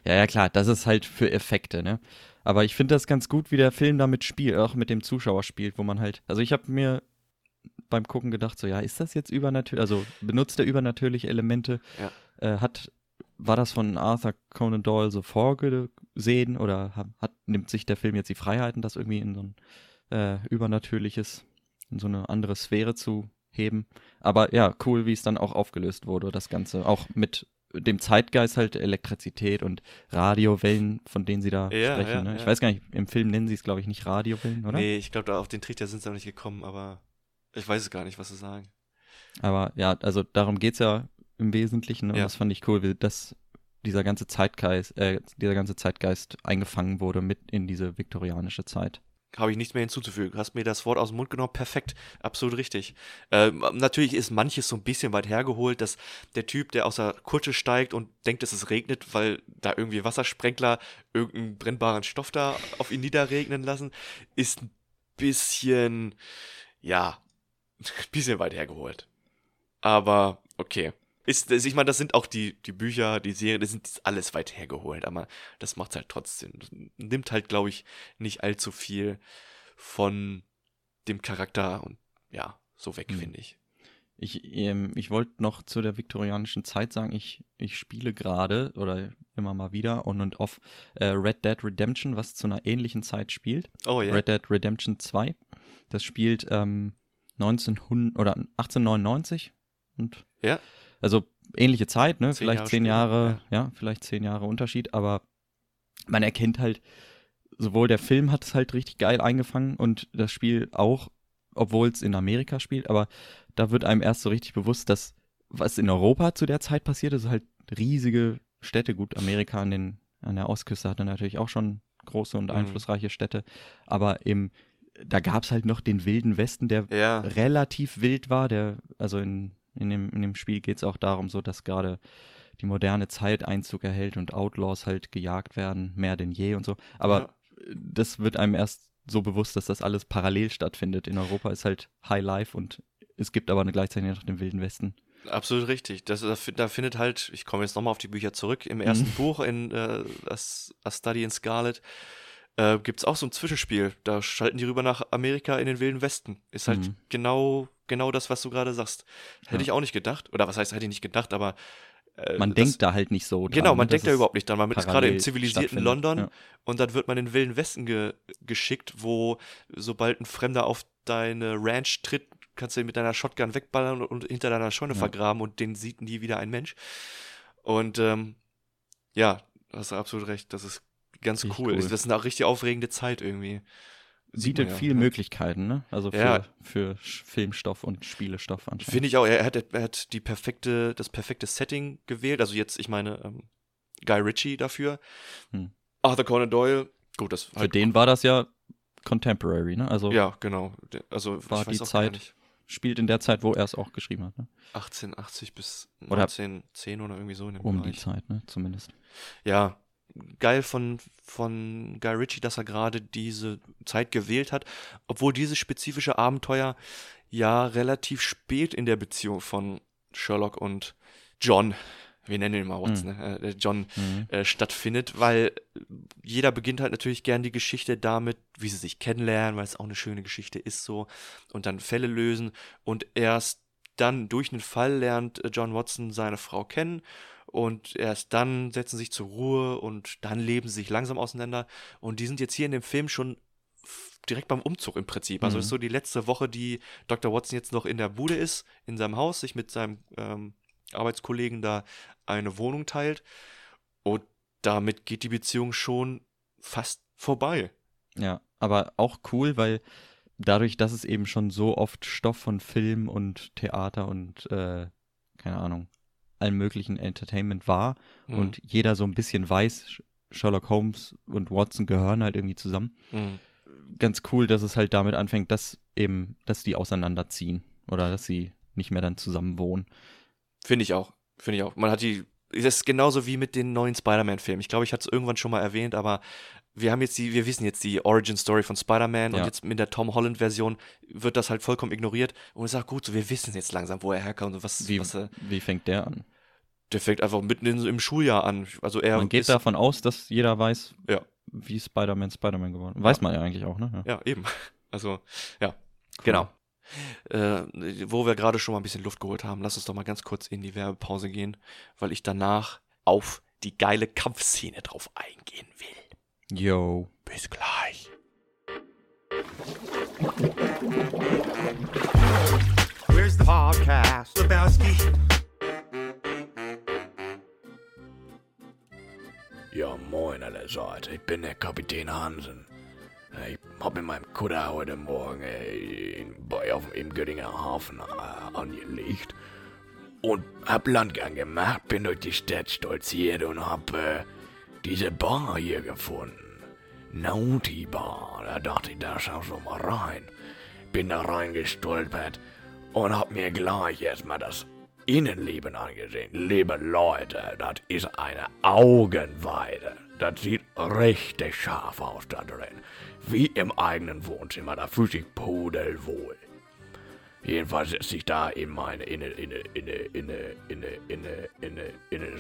Ja, ja, klar, das ist halt für Effekte, ne? Aber ich finde das ganz gut, wie der Film damit spielt, auch mit dem Zuschauer spielt, wo man halt, also ich habe mir beim Gucken gedacht, so, ja, ist das jetzt übernatürlich, also benutzt er übernatürliche Elemente? Ja. Äh, hat, war das von Arthur Conan Doyle so vorgesehen oder hat, nimmt sich der Film jetzt die Freiheiten, das irgendwie in so ein äh, Übernatürliches, in so eine andere Sphäre zu heben. Aber ja, cool, wie es dann auch aufgelöst wurde, das Ganze. Auch mit dem Zeitgeist halt Elektrizität und Radiowellen, von denen sie da Ja, sprechen. ja, ne? Ich ja. weiß gar nicht, im Film nennen sie es, glaube ich, nicht Radiowellen, oder? Nee, ich glaube, auf den Trichter sind sie noch nicht gekommen, aber ich weiß es gar nicht, was sie sagen. Aber ja, also darum geht es ja im Wesentlichen. ne? Und das fand ich cool, dass dieser ganze Zeitgeist, äh, dieser ganze Zeitgeist eingefangen wurde mit in diese viktorianische Zeit. Habe ich nichts mehr hinzuzufügen. Hast mir das Wort aus dem Mund genommen. Perfekt. Absolut richtig. Ähm, natürlich ist manches so ein bisschen weit hergeholt, dass der Typ, der aus der Kutsche steigt und denkt, dass es regnet, weil da irgendwie Wassersprenkler irgendeinen brennbaren Stoff da auf ihn niederregnen lassen, ist ein bisschen, ja, ein bisschen weit hergeholt. Aber okay. Ist, ist- ich meine, das sind auch die, die Bücher, die Serien, das sind alles weit hergeholt, aber das macht halt trotzdem. Das nimmt halt, glaube ich, nicht allzu viel von dem Charakter und ja, so weg, Mhm. finde ich. Ich, ähm, ich wollte noch zu der viktorianischen Zeit sagen, ich, ich spiele gerade oder immer mal wieder on und off äh, Red Dead Redemption, was zu einer ähnlichen Zeit spielt. Oh ja. Red Dead Redemption 2. Das spielt ähm, 1900 oder 1899 und Ja. Also ähnliche Zeit, ne? Zehn vielleicht Jahre zehn Jahre, ja. vielleicht zehn Jahre Unterschied, aber man erkennt halt, sowohl der Film hat es halt richtig geil eingefangen und das Spiel auch, obwohl es in Amerika spielt, aber da wird einem erst so richtig bewusst, dass was in Europa zu der Zeit passiert ist, halt riesige Städte. Gut, Amerika an, den, an der Ostküste hatte natürlich auch schon große und Mhm. einflussreiche Städte, aber im, da gab es halt noch den wilden Westen, der Ja. relativ wild war. Der, also in, in, dem, in dem Spiel geht es auch darum, so dass gerade die moderne Zeit Einzug erhält und Outlaws halt gejagt werden, mehr denn je und so. Aber Ja. das wird einem erst so bewusst, dass das alles parallel stattfindet. In Europa ist halt High Life und es gibt aber eine gleichzeitig noch den Wilden Westen. Absolut richtig. Das, da, fi- da findet halt, ich komme jetzt nochmal auf die Bücher zurück, im ersten Mhm. Buch in äh, A Study in Scarlet äh, gibt es auch so ein Zwischenspiel. Da schalten die rüber nach Amerika in den Wilden Westen. Ist halt Mhm. genau, genau das, was du gerade sagst. Hätte Ja. ich auch nicht gedacht. Oder was heißt, hätte ich nicht gedacht, aber äh, Man das, denkt da halt nicht so dran. Genau, man ne? denkt da überhaupt nicht dran. Man ist gerade im zivilisierten. London Ja. und dann wird man in den Wilden Westen ge geschickt, wo sobald ein Fremder auf deine Ranch tritt, kannst du ihn mit deiner Shotgun wegballern und, und hinter deiner Scheune Ja. vergraben und den sieht nie wieder ein Mensch. Und ähm, ja, hast du absolut recht. Das ist ganz Richtig cool. cool. Das ist eine richtig aufregende Zeit irgendwie. Sieht Bietet ja. viele Möglichkeiten, ne? Also für, Ja. für Filmstoff und Spielestoff anscheinend. Finde ich auch. Er hat, er hat die perfekte, das perfekte Setting gewählt. Also jetzt, ich meine, ähm, Guy Ritchie dafür. Hm. Arthur Conan Doyle. Gut, das Für den war das ja contemporary, ne? Also Ja, genau. Also War ich weiß die Zeit- nicht. spielt in der Zeit, wo er es auch geschrieben hat, ne? 1880 bis Oder- 1910 oder irgendwie so in dem Um die Bereich. Zeit, ne? Zumindest. Ja, geil von, von Guy Ritchie, dass er gerade diese Zeit gewählt hat, obwohl dieses spezifische Abenteuer ja relativ spät in der Beziehung von Sherlock und John, wir nennen ihn mal Watson, ne? äh, John Mhm. äh, stattfindet, weil jeder beginnt halt natürlich gern die Geschichte damit, wie sie sich kennenlernen, weil es auch eine schöne Geschichte ist so und dann Fälle lösen und erst dann durch einen Fall lernt äh, John Watson seine Frau kennen und erst dann setzen sie sich zur Ruhe und dann leben sie sich langsam auseinander und die sind jetzt hier in dem Film schon direkt beim Umzug im Prinzip. Also Mhm. ist so die letzte Woche, die Dr. Watson jetzt noch in der Bude ist, in seinem Haus, sich mit seinem ähm, Arbeitskollegen da eine Wohnung teilt und damit geht die Beziehung schon fast vorbei. Ja, aber auch cool, weil dadurch, dass es eben schon so oft Stoff von Film und Theater und äh, keine Ahnung, allem möglichen Entertainment war Mhm. und jeder so ein bisschen weiß, Sh- Sherlock Holmes und Watson gehören halt irgendwie zusammen. Mhm. Ganz cool, dass es halt damit anfängt, dass eben, dass die auseinanderziehen oder dass sie nicht mehr dann zusammen wohnen. Finde ich auch. Finde ich auch. Man hat die. Das ist genauso wie mit den neuen Spider-Man-Filmen. Ich glaube, ich hatte es irgendwann schon mal erwähnt, aber wir haben jetzt die, wir wissen jetzt die Origin-Story von Spider-Man und Ja. jetzt mit der Tom Holland-Version wird das halt vollkommen ignoriert. Und es ist auch gut, so wir wissen jetzt langsam, wo er herkommt und was, Wie, was er. wie fängt der an? Der fängt einfach mitten in, im Schuljahr an. Also er Man geht ist, davon aus, dass jeder weiß, Ja. wie Spider-Man Spider-Man geworden ist. Weiß man ja eigentlich auch, ne? Ja. Ja, eben. Also, ja. Genau. Äh, wo wir gerade schon mal ein bisschen Luft geholt haben, lass uns doch mal ganz kurz in die Werbepause gehen, weil ich danach auf die geile Kampfszene drauf eingehen will. Yo. Bis gleich. Where's the podcast? Lebowski. Ja, moin allerseits. Ich bin der Kapitän Hansen. Ich hab in meinem Kutter heute Morgen äh, in, bei, auf, im Göttinger Hafen äh, angelegt und hab Landgang gemacht, bin durch die Stadt stolziert und hab äh, diese Bar hier gefunden. Naughty Bar. Da dachte ich, da schau schon mal rein. Bin da reingestolpert und hab mir gleich erstmal das Innenleben angesehen. Liebe Leute, das ist eine Augenweide. Das sieht richtig scharf aus da drin. Wie im eigenen Wohnzimmer, da fühlt sich pudelwohl. Jedenfalls sitze ich da in meine, in eine, in eine, in eine, in eine, in eine,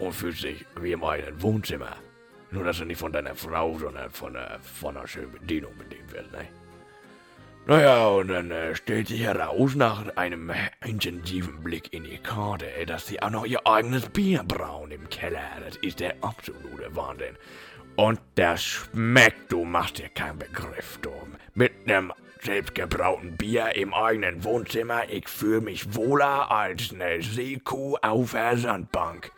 und fühlt sich wie im eigenen Wohnzimmer. Nur, dass du nicht von deiner Frau, sondern von einer, von einer schönen Bedienung bedient wird, ne? Naja, und dann äh, stellt sich heraus nach einem äh, intensiven Blick in die Karte, äh, dass sie auch noch ihr eigenes Bier brauen im Keller. Das ist der absolute Wahnsinn. Und das schmeckt, du machst dir keinen Begriff, du. Mit einem selbstgebrauten Bier im eigenen Wohnzimmer, ich fühle mich wohler als eine Seekuh auf der Sandbank.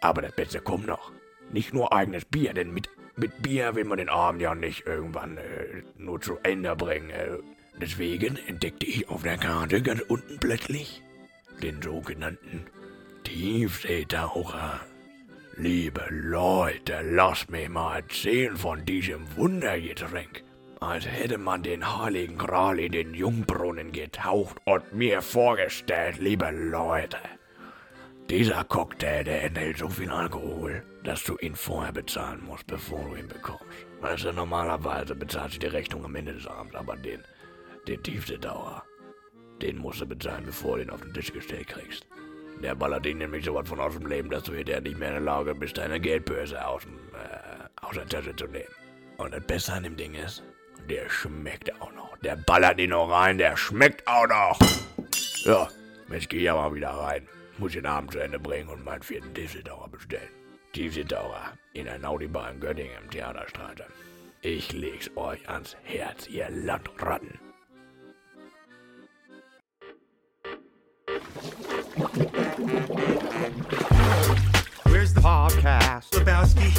Aber das Beste kommt noch. Nicht nur eigenes Bier, denn mit, mit Bier will man den Abend ja nicht irgendwann äh, nur zu Ende bringen. Äh. Deswegen entdeckte ich auf der Karte ganz unten plötzlich den sogenannten Tiefseetaucher. Liebe Leute, lasst mich mal erzählen von diesem Wundergetränk. Als hätte man den heiligen Gral in den Jungbrunnen getaucht und mir vorgestellt, liebe Leute. Dieser Cocktail, der enthält so viel Alkohol, dass du ihn vorher bezahlen musst, bevor du ihn bekommst. Weißt du, normalerweise bezahlst du die Rechnung am Ende des Abends, aber den, den Tiefseedauer, den musst du bezahlen, bevor du ihn auf den Tisch gestellt kriegst. Der ballert ihn nämlich so was von aus dem Leben, dass du hinterher nicht mehr in der Lage bist, deine Geldbörse aus, dem, äh, aus der Tasche zu nehmen. Und das Beste an dem Ding ist, der schmeckt auch noch. Der ballert ihn noch rein, der schmeckt auch noch. Ja, jetzt geh ich aber wieder rein. Muss den Abend zu Ende bringen und meinen vierten Tiefseetaucher bestellen. Tiefseetaucher in der Naudibar in Göttingen im Theaterstraße. Ich leg's euch ans Herz, ihr Landratten. Where's the podcast? Lebowski.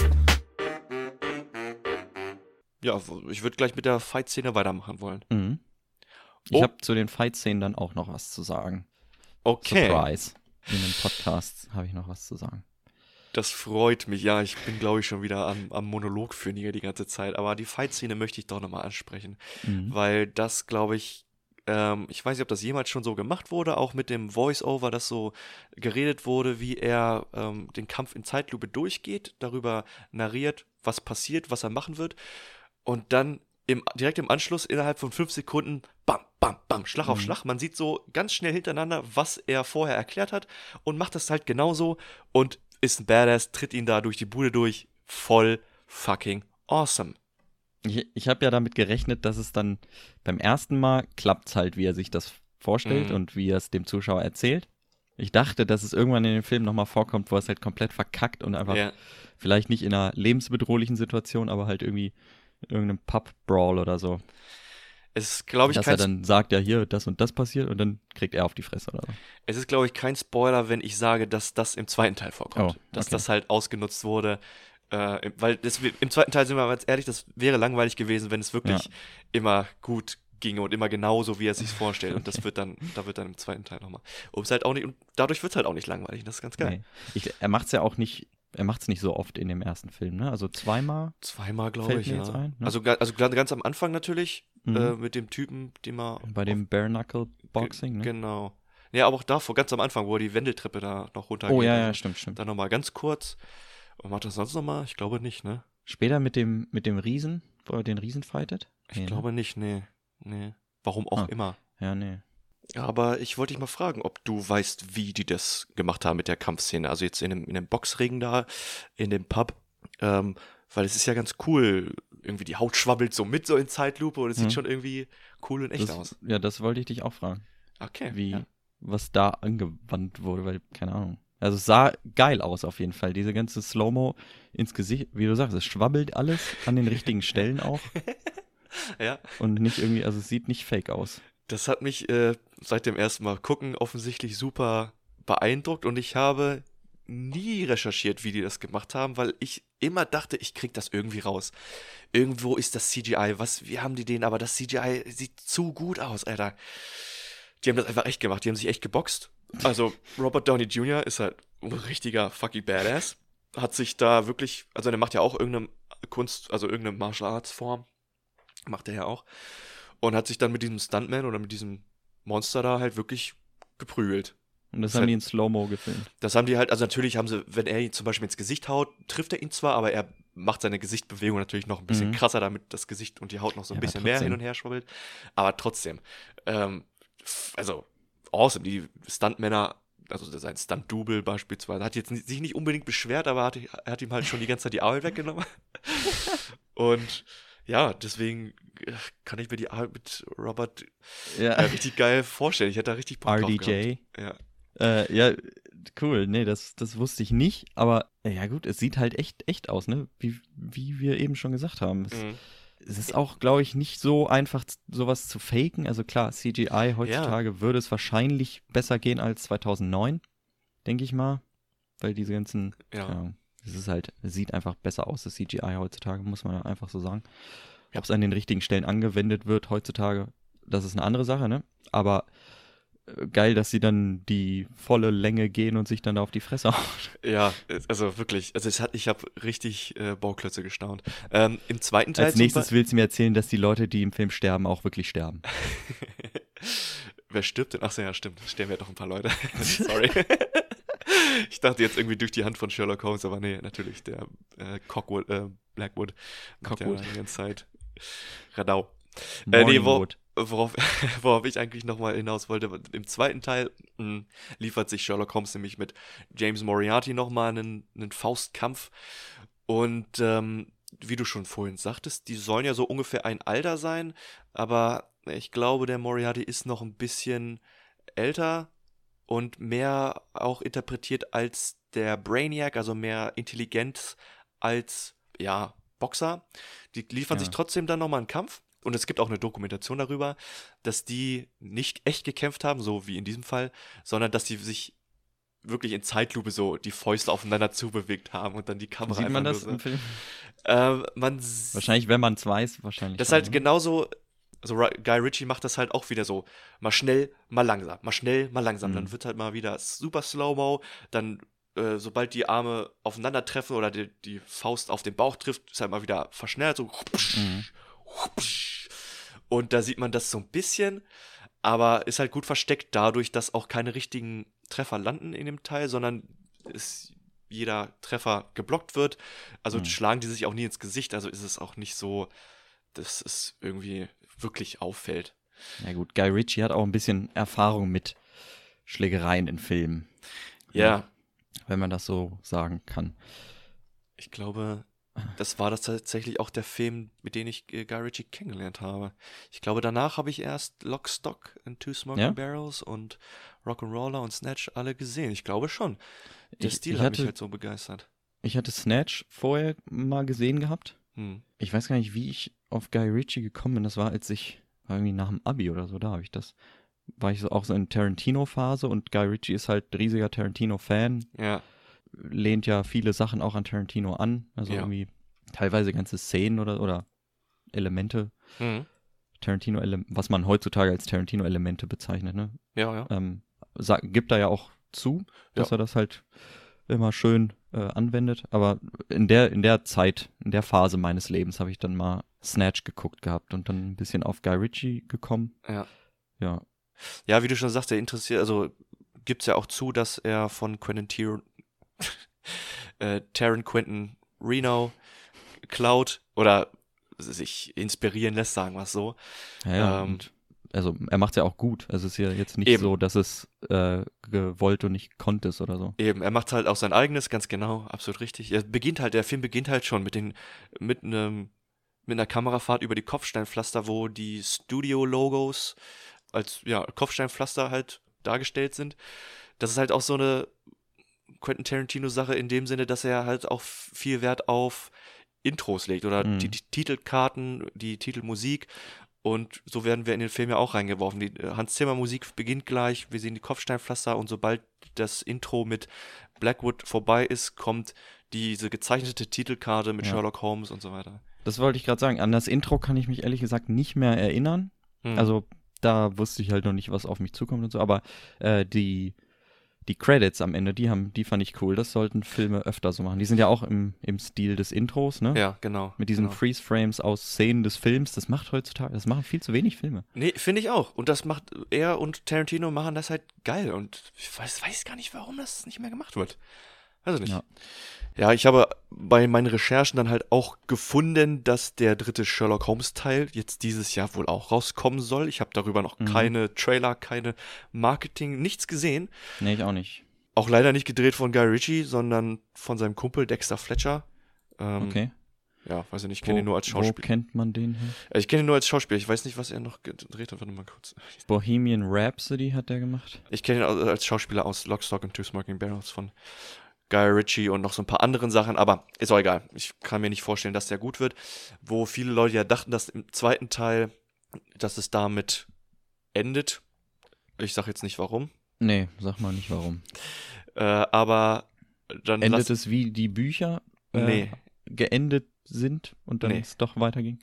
Ja, ich würde gleich mit der Fight-Szene weitermachen wollen. Mhm. Ich Oh. habe zu den Fight-Szenen dann auch noch was zu sagen. Okay. Surprise. In dem Podcast habe ich noch was zu sagen. Das freut mich. Ja, ich bin, glaube ich, schon wieder am, am Monolog führen hier die ganze Zeit. Aber die Fight-Szene möchte ich doch nochmal ansprechen. Mhm. Weil das, glaube ich, ähm, ich weiß nicht, ob das jemals schon so gemacht wurde, auch mit dem Voice-Over, dass so geredet wurde, wie er ähm, den Kampf in Zeitlupe durchgeht, darüber narriert, was passiert, was er machen wird. Und dann im, direkt im Anschluss innerhalb von fünf Sekunden, bam, bam, bam, Schlag auf Mhm. Schlag. Man sieht so ganz schnell hintereinander, was er vorher erklärt hat und macht das halt genauso und ist ein Badass, tritt ihn da durch die Bude durch. Voll fucking awesome. Ich, ich habe ja damit gerechnet, dass es dann beim ersten Mal klappt halt, wie er sich das vorstellt Mhm. und wie er es dem Zuschauer erzählt. Ich dachte, dass es irgendwann in dem Film nochmal vorkommt, wo er es halt komplett verkackt und einfach Ja. vielleicht nicht in einer lebensbedrohlichen Situation, aber halt irgendwie irgendeinem Pub-Brawl oder so. Es ist, glaube ich, dass kein er dann sagt, ja, hier, das und das passiert und dann kriegt er auf die Fresse oder so. Es ist, glaube ich, kein Spoiler, wenn ich sage, dass das im zweiten Teil vorkommt. Oh, Dass okay. das halt ausgenutzt wurde. Äh, im- weil das, im zweiten Teil sind wir mal ganz ehrlich, das wäre langweilig gewesen, wenn es wirklich Ja. immer gut ginge und immer genauso, wie er sich vorstellt. Und das wird dann, da wird dann im zweiten Teil nochmal. Es halt auch nicht, und dadurch wird es halt auch nicht langweilig. Das ist ganz geil. Nee. Ich, er macht es ja auch nicht, er macht es nicht so oft in dem ersten Film, ne? Also zweimal. Zweimal, glaube ich, mir ja. jetzt ein, ne? Also, also ganz am Anfang natürlich, Mhm. äh, mit dem Typen, den man. Bei dem Bare Knuckle Boxing, ne? Genau. Ja, aber auch davor, ganz am Anfang, wo er die Wendeltreppe da noch runtergeht. Oh ja, ja, stimmt, stimmt. Dann nochmal ganz kurz. Und macht das sonst nochmal? Ich glaube nicht, ne? Später mit dem, mit dem Riesen, wo er den Riesen fightet? Ich Nee, ne? glaube nicht, nee. Nee. Warum auch Ah. immer. Ja, nee. Aber ich wollte dich mal fragen, ob du weißt, wie die das gemacht haben mit der Kampfszene. Also jetzt in dem, in dem Boxring da, in dem Pub. Ähm, weil es ist ja ganz cool. Irgendwie die Haut schwabbelt so mit, so in Zeitlupe und es Mhm. sieht schon irgendwie cool und echt das, aus. Ja, das wollte ich dich auch fragen. Okay. Wie, Ja. was da angewandt wurde, weil, keine Ahnung. Also es sah geil aus auf jeden Fall. Diese ganze Slow-Mo ins Gesicht, wie du sagst, es schwabbelt alles an den richtigen Stellen auch. ja. Und nicht irgendwie, also es sieht nicht fake aus. Das hat mich äh, seit dem ersten Mal gucken offensichtlich super beeindruckt und ich habe nie recherchiert, wie die das gemacht haben, weil ich immer dachte, ich krieg das irgendwie raus. Irgendwo ist das CGI, was, wie haben die den, aber das CGI sieht zu gut aus, Alter. Die haben das einfach echt gemacht, die haben sich echt geboxt. Also Robert Downey Jr. ist halt ein richtiger fucking Badass. Hat sich da wirklich, also der macht ja auch irgendeine Kunst, also irgendeine Martial Arts Form. Macht er ja auch. Und hat sich dann mit diesem Stuntman oder mit diesem Monster da halt wirklich geprügelt. Und das Das haben hat- die in Slow-Mo gefilmt. Das haben die halt, also natürlich haben sie, wenn er ihn zum Beispiel ins Gesicht haut, trifft er ihn zwar, aber er macht seine Gesichtbewegung natürlich noch ein bisschen Mhm. krasser, damit das Gesicht und die Haut noch so ein Ja, bisschen mehr hin und her schwabbelt. Aber trotzdem, ähm, also awesome. Die Stuntmänner, also sein Stunt-Double beispielsweise, hat jetzt sich nicht unbedingt beschwert, aber hat, er hat ihm halt schon die ganze Zeit die Arbeit weggenommen. und ja, deswegen äh, kann ich mir die Arbeit mit Robert Ja. äh, richtig geil vorstellen. Ich hätte da richtig Bock RDJ. Ja. Äh, ja, cool. Nee, das, das wusste ich nicht. Aber äh, ja gut, es sieht halt echt, echt aus, ne? Wie, wie wir eben schon gesagt haben. Es, Mhm. es ist auch, glaube ich, nicht so einfach, sowas zu faken. Also klar, CGI heutzutage würde es wahrscheinlich besser gehen als 2009, denke ich mal. Weil diese ganzen, Ja. Es ist halt, sieht einfach besser aus, das CGI heutzutage, muss man ja einfach so sagen. Ob es an den richtigen Stellen angewendet wird heutzutage, das ist eine andere Sache, ne? Aber äh, geil, dass sie dann die volle Länge gehen und sich dann da auf die Fresse hauen. Ja, also wirklich. Also es hat, ich habe richtig äh, Bauklötze gestaunt. Ähm, Im zweiten Teil Als nächstes willst du mir erzählen, dass die Leute, die im Film sterben, auch wirklich sterben. Wer stirbt denn? Achso, ja, stimmt. Sterben ja doch ein paar Leute. Sorry. ich dachte jetzt irgendwie durch die Hand von Sherlock Holmes, aber nee, natürlich der äh, Cockwood, äh, Blackwood. Cockwood. Ja die ganze Zeit. Radau. Äh, nee, wo, worauf, worauf ich eigentlich nochmal hinaus wollte, im zweiten Teil mh, liefert sich Sherlock Holmes nämlich mit James Moriarty nochmal einen, einen Faustkampf. Und ähm, wie du schon vorhin sagtest, die sollen ja so ungefähr ein Alter sein, aber ich glaube, der Moriarty ist noch ein bisschen älter und mehr auch interpretiert als der Brainiac, also mehr Intelligenz als, ja, Boxer. Die liefern Ja. sich trotzdem dann nochmal einen Kampf. Und es gibt auch eine Dokumentation darüber, dass die nicht echt gekämpft haben, so wie in diesem Fall, sondern dass sie sich wirklich in Zeitlupe so die Fäuste aufeinander zubewegt haben und dann die Kamera Sieht man das nur im Film? so. Äh, man Wahrscheinlich, wenn man es weiß, wahrscheinlich. das ist halt ne? genauso, also Guy Ritchie macht das halt auch wieder so, mal schnell, mal langsam, mal schnell, mal langsam. Mhm. Dann wird halt mal wieder super Slow-Mo, dann äh, sobald die Arme aufeinandertreffen oder die, die Faust auf den Bauch trifft, ist halt mal wieder verschnellt, so Mhm. und da sieht man das so ein bisschen, aber ist halt gut versteckt dadurch, dass auch keine richtigen Treffer landen in dem Teil, sondern es jeder Treffer geblockt wird. Also Mhm. schlagen die sich auch nie ins Gesicht, also ist es auch nicht so, dass es irgendwie wirklich auffällt. Ja gut, Guy Ritchie hat auch ein bisschen Erfahrung mit Schlägereien in Filmen, Ja, wenn man das so sagen kann. ich glaube, das war das tatsächlich auch der Film, mit dem ich äh, Guy Ritchie kennengelernt habe. Ich glaube, danach habe ich erst Lock, Stock and Two Smoking Ja? Barrels und Rock'n'Roller und Snatch alle gesehen. Ich glaube schon. Der Ich- Stil ich hat mich hatte- halt so begeistert. Ich hatte Snatch vorher mal gesehen gehabt. Hm. Ich weiß gar nicht, wie ich auf Guy Ritchie gekommen bin. Das war, als ich, war irgendwie nach dem Abi oder so, da habe ich das. War ich so auch so in Tarantino-Phase und Guy Ritchie ist halt riesiger Tarantino-Fan. Ja, lehnt ja viele Sachen auch an Tarantino an. Also Ja. irgendwie teilweise ganze Szenen oder, oder Elemente, hm. Tarantino, was man heutzutage als Tarantino-Elemente bezeichnet, ne? ja, ja. Ähm, gibt er ja auch zu, dass Ja. er das halt immer schön äh, anwendet. Aber in der, in der Zeit, in der Phase meines Lebens habe ich dann mal Snatch geguckt gehabt und dann ein bisschen auf Guy Ritchie gekommen. Ja. Ja. Ja, wie du schon sagst, der interessiert, also gibt's ja auch zu, dass er von Quentin Tir äh, Taron Quentin Reno klaut oder sich inspirieren lässt, sagen wir es so. Ja, ja. Ähm, und also er macht es ja auch gut. Also es ist ja jetzt nicht Eben. so, dass es äh, gewollt und nicht konnte ist oder so. Eben, er macht halt auch sein eigenes, ganz genau, absolut richtig. Er beginnt halt, der Film beginnt halt schon mit den, mit einem, mit einer Kamerafahrt über die Kopfsteinpflaster, wo die Studio-Logos als, ja, Kopfsteinpflaster halt dargestellt sind. Das ist halt auch so eine Quentin Tarantino-Sache in dem Sinne, dass er halt auch viel Wert auf Intros legt oder Mhm. die, die Titelkarten, die Titelmusik. Und so werden wir in den Film ja auch reingeworfen. Die äh, Hans Zimmer Musik beginnt gleich, wir sehen die Kopfsteinpflaster und sobald das Intro mit Blackwood vorbei ist, kommt diese gezeichnete Titelkarte mit Ja. Sherlock Holmes und so weiter. Das wollte ich gerade sagen. An das Intro kann ich mich ehrlich gesagt nicht mehr erinnern. Hm. Also da wusste ich halt noch nicht, was auf mich zukommt und so. Aber äh, die, die Credits am Ende, die haben, die fand ich cool. Das sollten Filme öfter so machen. Die sind ja auch im, im Stil des Intros, ne? ja, genau. Mit diesen genau. Freeze-Frames aus Szenen des Films. Das macht heutzutage, das machen viel zu wenig Filme. Nee, finde ich auch. Und das macht er und Tarantino machen das halt geil. Und ich weiß, weiß gar nicht, warum das nicht mehr gemacht wird. Also nicht. Ja. Ja. ich habe bei meinen Recherchen dann halt auch gefunden, dass der dritte Sherlock Holmes Teil jetzt dieses Jahr wohl auch rauskommen soll. Ich habe darüber noch Mhm. keine Trailer, keine Marketing, nichts gesehen. Nee, ich auch nicht. Auch leider nicht gedreht von Guy Ritchie, sondern von seinem Kumpel Dexter Fletcher. Ähm, Okay. Ja, weiß ich nicht, ich kenne ihn nur als Wo Schauspieler. kennt man den her? Äh, Ich kenne ihn nur als Schauspieler, ich weiß nicht, was er noch gedreht hat. Warte mal kurz. Bohemian Rhapsody hat der gemacht. Ich kenne ihn als Schauspieler aus Lock, Stock and Two Smoking Barrels von Guy Ritchie und noch so ein paar anderen Sachen, aber ist auch egal. Ich kann mir nicht vorstellen, dass der gut wird. Wo viele Leute ja dachten, dass im zweiten Teil, dass es damit endet. Ich sag jetzt nicht warum. Nee, sag mal nicht warum. Äh, aber dann Endet es wie die Bücher äh, Nee. geendet sind und dann Nee. es doch weiterging?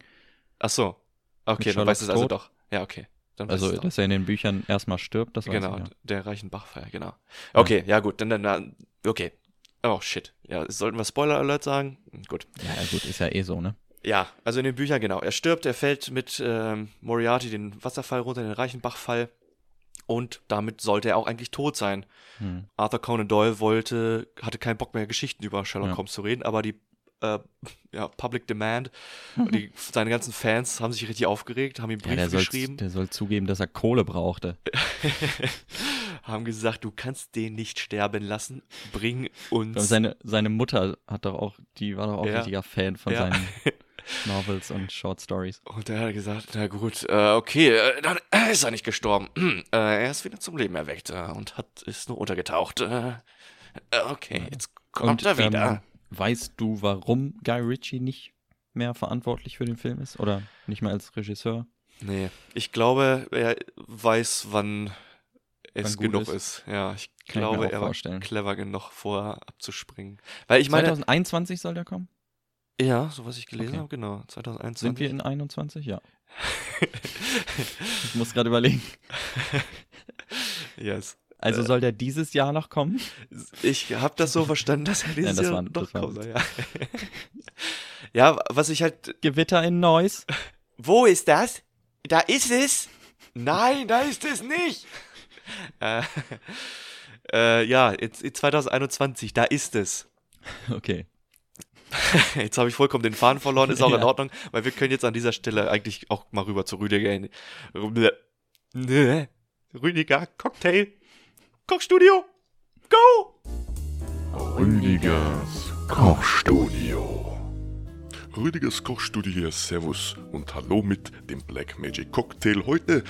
Ach so. Okay, dann Sherlock weiß es also doch. Ja, okay. Also, dass er in den Büchern erstmal stirbt, das Genau, ja. der Reichenbachfeier, genau. Okay, ja. gut, dann, dann, dann, okay. Oh, shit. Ja, sollten wir Spoiler-Alert sagen? Gut. Ja, ja, gut, ist ja eh so, ne? Ja, also in den Büchern, genau. Er stirbt, er fällt mit ähm, Moriarty den Wasserfall runter, den Reichenbachfall. Und damit sollte er auch eigentlich tot sein. Hm. Arthur Conan Doyle wollte, hatte keinen Bock mehr, Geschichten über Sherlock Ja. Holmes zu reden, aber die äh, ja, Public Demand, die, seine ganzen Fans haben sich richtig aufgeregt, haben ihm Ja, Briefe der, soll, geschrieben. der soll zugeben, dass er Kohle brauchte. haben gesagt, du kannst den nicht sterben lassen, bring uns. Seine, seine Mutter hat doch auch, die war doch auch Ja. richtiger Fan von Ja. seinen Novels und Short Stories. Und er hat gesagt, na gut, äh, okay, äh, dann äh, ist er nicht gestorben. Äh, er ist wieder zum Leben erweckt äh, und hat ist nur untergetaucht. Äh, okay, jetzt kommt er wieder. Ähm, weißt du, warum Guy Ritchie nicht mehr verantwortlich für den Film ist? Oder nicht mehr als Regisseur? nee, ich glaube, er weiß, wann es genug ist. ist. Ja, ich Kann ich glaube, auch er war vorstellen. clever genug, vorher abzuspringen. Weil ich meine, 2021 soll der kommen? ja, so was ich gelesen Okay. habe, genau, 2021. Sind wir in 21? Ja. ich muss gerade überlegen. yes. Also soll der dieses Jahr noch kommen? Ich habe das so verstanden, dass er dieses das Jahr war- war kommt. Ja. ja, was ich halt Gewitter in Neuss. Wo ist das? Da ist es. Nein, da ist es nicht. äh, äh, ja, jetzt, jetzt 2021, da ist es. Okay. Jetzt habe ich vollkommen den Faden verloren, ist auch in Ja. Ordnung, weil wir können jetzt an dieser Stelle eigentlich auch mal rüber zu Rüdiger Rüdiger, Cocktail, Kochstudio, go! Rüdigers Kochstudio. Rüdigers Kochstudio hier, Servus und Hallo mit dem Black Magic Cocktail heute,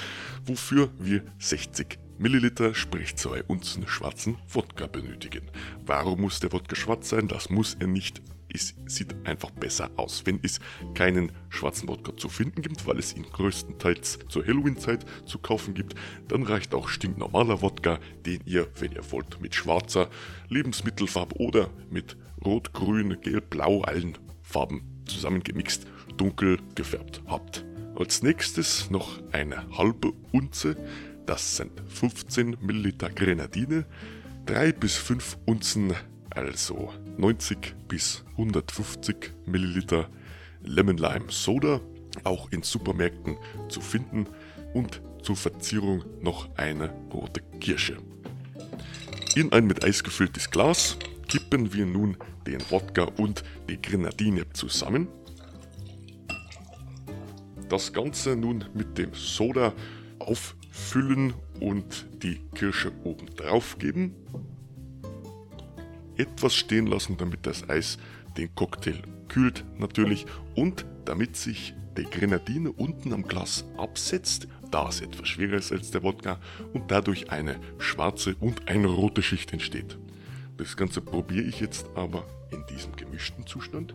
wofür wir 60 Milliliter, sprich zwei Unzen schwarzen Wodka benötigen. Warum muss der Wodka schwarz sein? Das muss er nicht. Es sieht einfach besser aus, wenn es keinen schwarzen Wodka zu finden gibt, weil es ihn größtenteils zur Halloween-Zeit zu kaufen gibt. Dann reicht auch stinknormaler Wodka, den ihr, wenn ihr wollt, mit schwarzer Lebensmittelfarbe oder mit Rot, Grün, Gelb, Blau, allen Farben zusammengemixt, dunkel gefärbt habt. Als nächstes noch eine halbe Unze, das sind 15 Milliliter Grenadine, 3 bis 5 Unzen, also 90 bis 150 Milliliter Lemon Lime Soda, auch in Supermärkten zu finden und zur Verzierung noch eine rote Kirsche. In ein mit Eis gefülltes Glas kippen wir nun den Wodka und die Grenadine zusammen. Das Ganze nun mit dem Soda auffüllen und die Kirsche oben drauf geben. Etwas stehen lassen, damit das Eis den Cocktail kühlt natürlich und damit sich die Grenadine unten am Glas absetzt, da es etwas schwerer ist als der Wodka und dadurch eine schwarze und eine rote Schicht entsteht. Das Ganze probiere ich jetzt aber in diesem gemischten Zustand.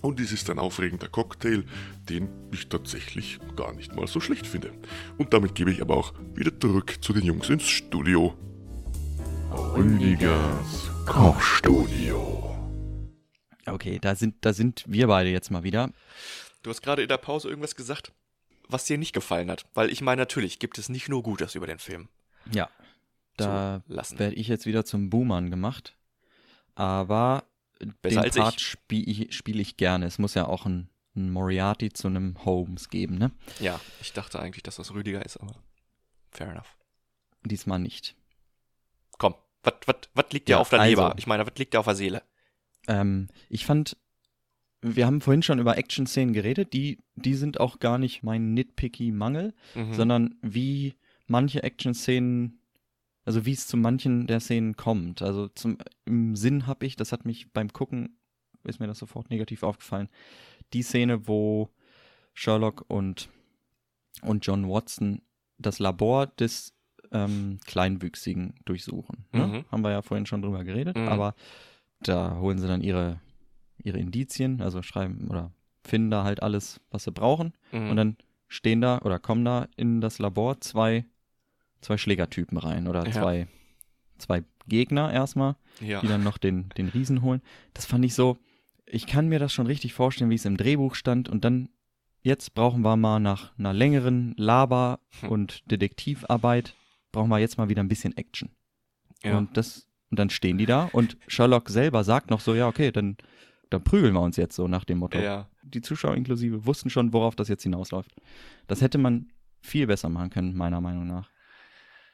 Und es ist ein aufregender Cocktail, den ich tatsächlich gar nicht mal so schlecht finde. Und damit gebe ich aber auch wieder zurück zu den Jungs ins Studio. Rüdigers Kochstudio. Okay, da sind, da sind wir beide jetzt mal wieder. Du hast gerade in der Pause irgendwas gesagt, was dir nicht gefallen hat. Weil ich meine, natürlich gibt es nicht nur Gutes über den Film. Ja. Da werde ich jetzt wieder zum Boomern gemacht. Aber Besser den Part spiele ich, spiel ich gerne. Es muss ja auch ein, ein Moriarty zu einem Holmes geben, ne? Ja, ich dachte eigentlich, dass das Rüdiger ist, aber fair enough. Diesmal nicht. Komm, was liegt dir Ja, auf der also- Leber? Ich meine, was liegt dir auf der Seele? Ähm, ich fand, wir haben vorhin schon über Action-Szenen geredet, die, die sind auch gar nicht mein nitpicky Mangel, Mhm. sondern wie manche Action-Szenen, also wie es zu manchen der Szenen kommt. Also zum, im Sinn habe ich, das hat mich beim Gucken, ist mir das sofort negativ aufgefallen, die Szene, wo Sherlock und, und John Watson das Labor des ähm, Kleinwüchsigen durchsuchen. Ne? Mhm. Haben wir ja vorhin schon drüber geredet, Mhm. aber da holen sie dann ihre, ihre Indizien, also schreiben oder finden da halt alles, was sie brauchen. Mhm. Und dann stehen da oder kommen da in das Labor zwei, zwei Schlägertypen rein oder Ja. zwei, zwei Gegner erstmal, ja. die dann noch den, den Riesen holen. Das fand ich so, ich kann mir das schon richtig vorstellen, wie es im Drehbuch stand und dann, jetzt brauchen wir mal nach einer längeren Laber- Hm. und Detektivarbeit, brauchen wir jetzt mal wieder ein bisschen Action. ja. Und das, und dann stehen die da und Sherlock selber sagt noch so, ja, okay, dann, dann prügeln wir uns jetzt so nach dem Motto. ja. Die Zuschauer inklusive wussten schon, worauf das jetzt hinausläuft. Das hätte man viel besser machen können, meiner Meinung nach.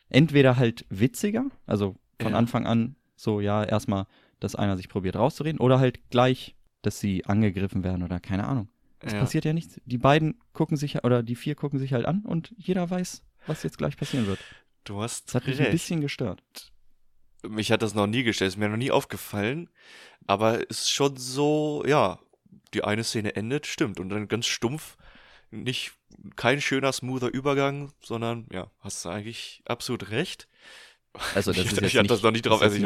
Entweder halt witziger, also von Ja. Anfang an so, ja, erstmal, dass einer sich probiert rauszureden, oder halt gleich, dass sie angegriffen werden oder keine Ahnung. Es ja. passiert ja nichts. Die beiden gucken sich, oder die vier gucken sich halt an und jeder weiß, was jetzt gleich passieren wird. Du hast Das hat mich recht. ein bisschen gestört. Mich hat das noch nie gestellt, ist mir noch nie aufgefallen. Aber es ist schon so, ja, die eine Szene endet, stimmt. Und dann ganz stumpf, nicht kein schöner, smoother Übergang, sondern ja, hast du eigentlich absolut recht. Also das ich, ist ich jetzt hatte das nicht- noch nicht drauf, also ich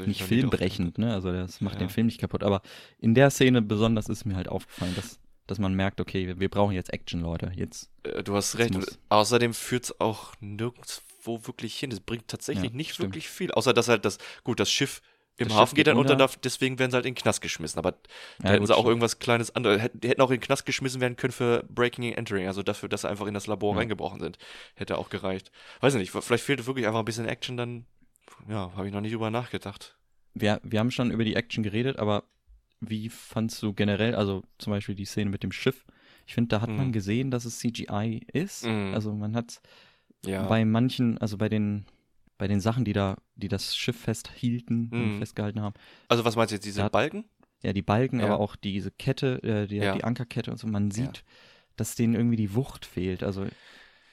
ich nicht filmbrechend, ne? Also das macht Ja. den Film nicht kaputt. Aber in der Szene besonders ist mir halt aufgefallen, dass, dass man merkt, okay, wir, wir brauchen jetzt Action, Leute. Jetzt. Äh, Du hast recht. muss- Außerdem führt es auch nirgendwo wirklich hin. Es bringt tatsächlich Ja, nicht stimmt. wirklich viel. Außer dass halt das, gut, das Schiff im Das Hafen Schiff geht dann unter, deswegen werden sie halt in den Knast geschmissen. Aber da Ja, hätten sie auch irgendwas kleines anderes. Hätten, die hätten auch in den Knast geschmissen werden können für Breaking and Entering. Also dafür, dass sie einfach in das Labor Ja. reingebrochen sind. Hätte auch gereicht. Weiß ich nicht, vielleicht fehlte wirklich einfach ein bisschen Action, dann, ja, habe ich noch nicht drüber nachgedacht. Wir, wir haben schon über die Action geredet, aber wie fandst du generell, also zum Beispiel die Szene mit dem Schiff? Ich finde, da hat man Mhm. gesehen, dass es CGI ist. Mhm. Also man hat Ja. bei manchen, also bei den, bei den Sachen, die da, die das Schiff festhielten Mhm. festgehalten haben, also was meinst du jetzt, diese Da- Balken? ja, die Balken, Ja. aber auch diese Kette, äh, die, Ja. die Ankerkette und so, man Ja. sieht, dass denen irgendwie die Wucht fehlt, also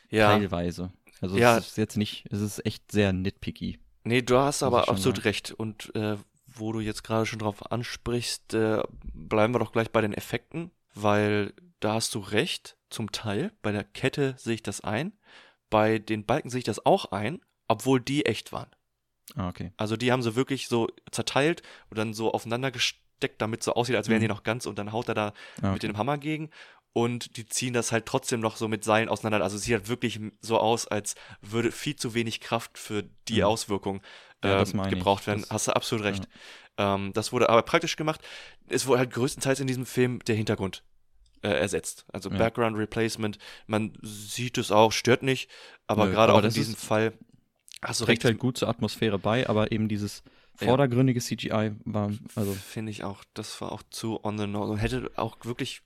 Ja. teilweise. Also Ja. es ist jetzt nicht, es ist echt sehr nitpicky. Nee, du hast aber absolut sagen. recht. Und äh, wo du jetzt gerade schon drauf ansprichst, äh, bleiben wir doch gleich bei den Effekten, weil da hast du recht, zum Teil. Bei der Kette sehe ich das ein. Bei den Balken sehe ich das auch ein, obwohl die echt waren. Ah, okay. Also die haben sie wirklich so zerteilt und dann so aufeinander gesteckt, damit so aussieht, als wären die Mhm. noch ganz und dann haut er da Ah, mit okay. dem Hammer gegen und die ziehen das halt trotzdem noch so mit Seilen auseinander. Also es sieht halt wirklich so aus, als würde viel zu wenig Kraft für die Mhm. Auswirkung Ja, ähm, gebraucht werden. Das- Hast du absolut recht. Ähm, das wurde aber praktisch gemacht. Es wurde halt größtenteils in diesem Film der Hintergrund äh, ersetzt. Also Ja. Background Replacement. Man sieht es auch, stört nicht, aber gerade auch in diesem Fall hast trägt halt gut zur Atmosphäre bei, aber eben dieses Ja. vordergründige CGI war, also Finde ich auch, das war auch zu on the nose und hätte auch wirklich,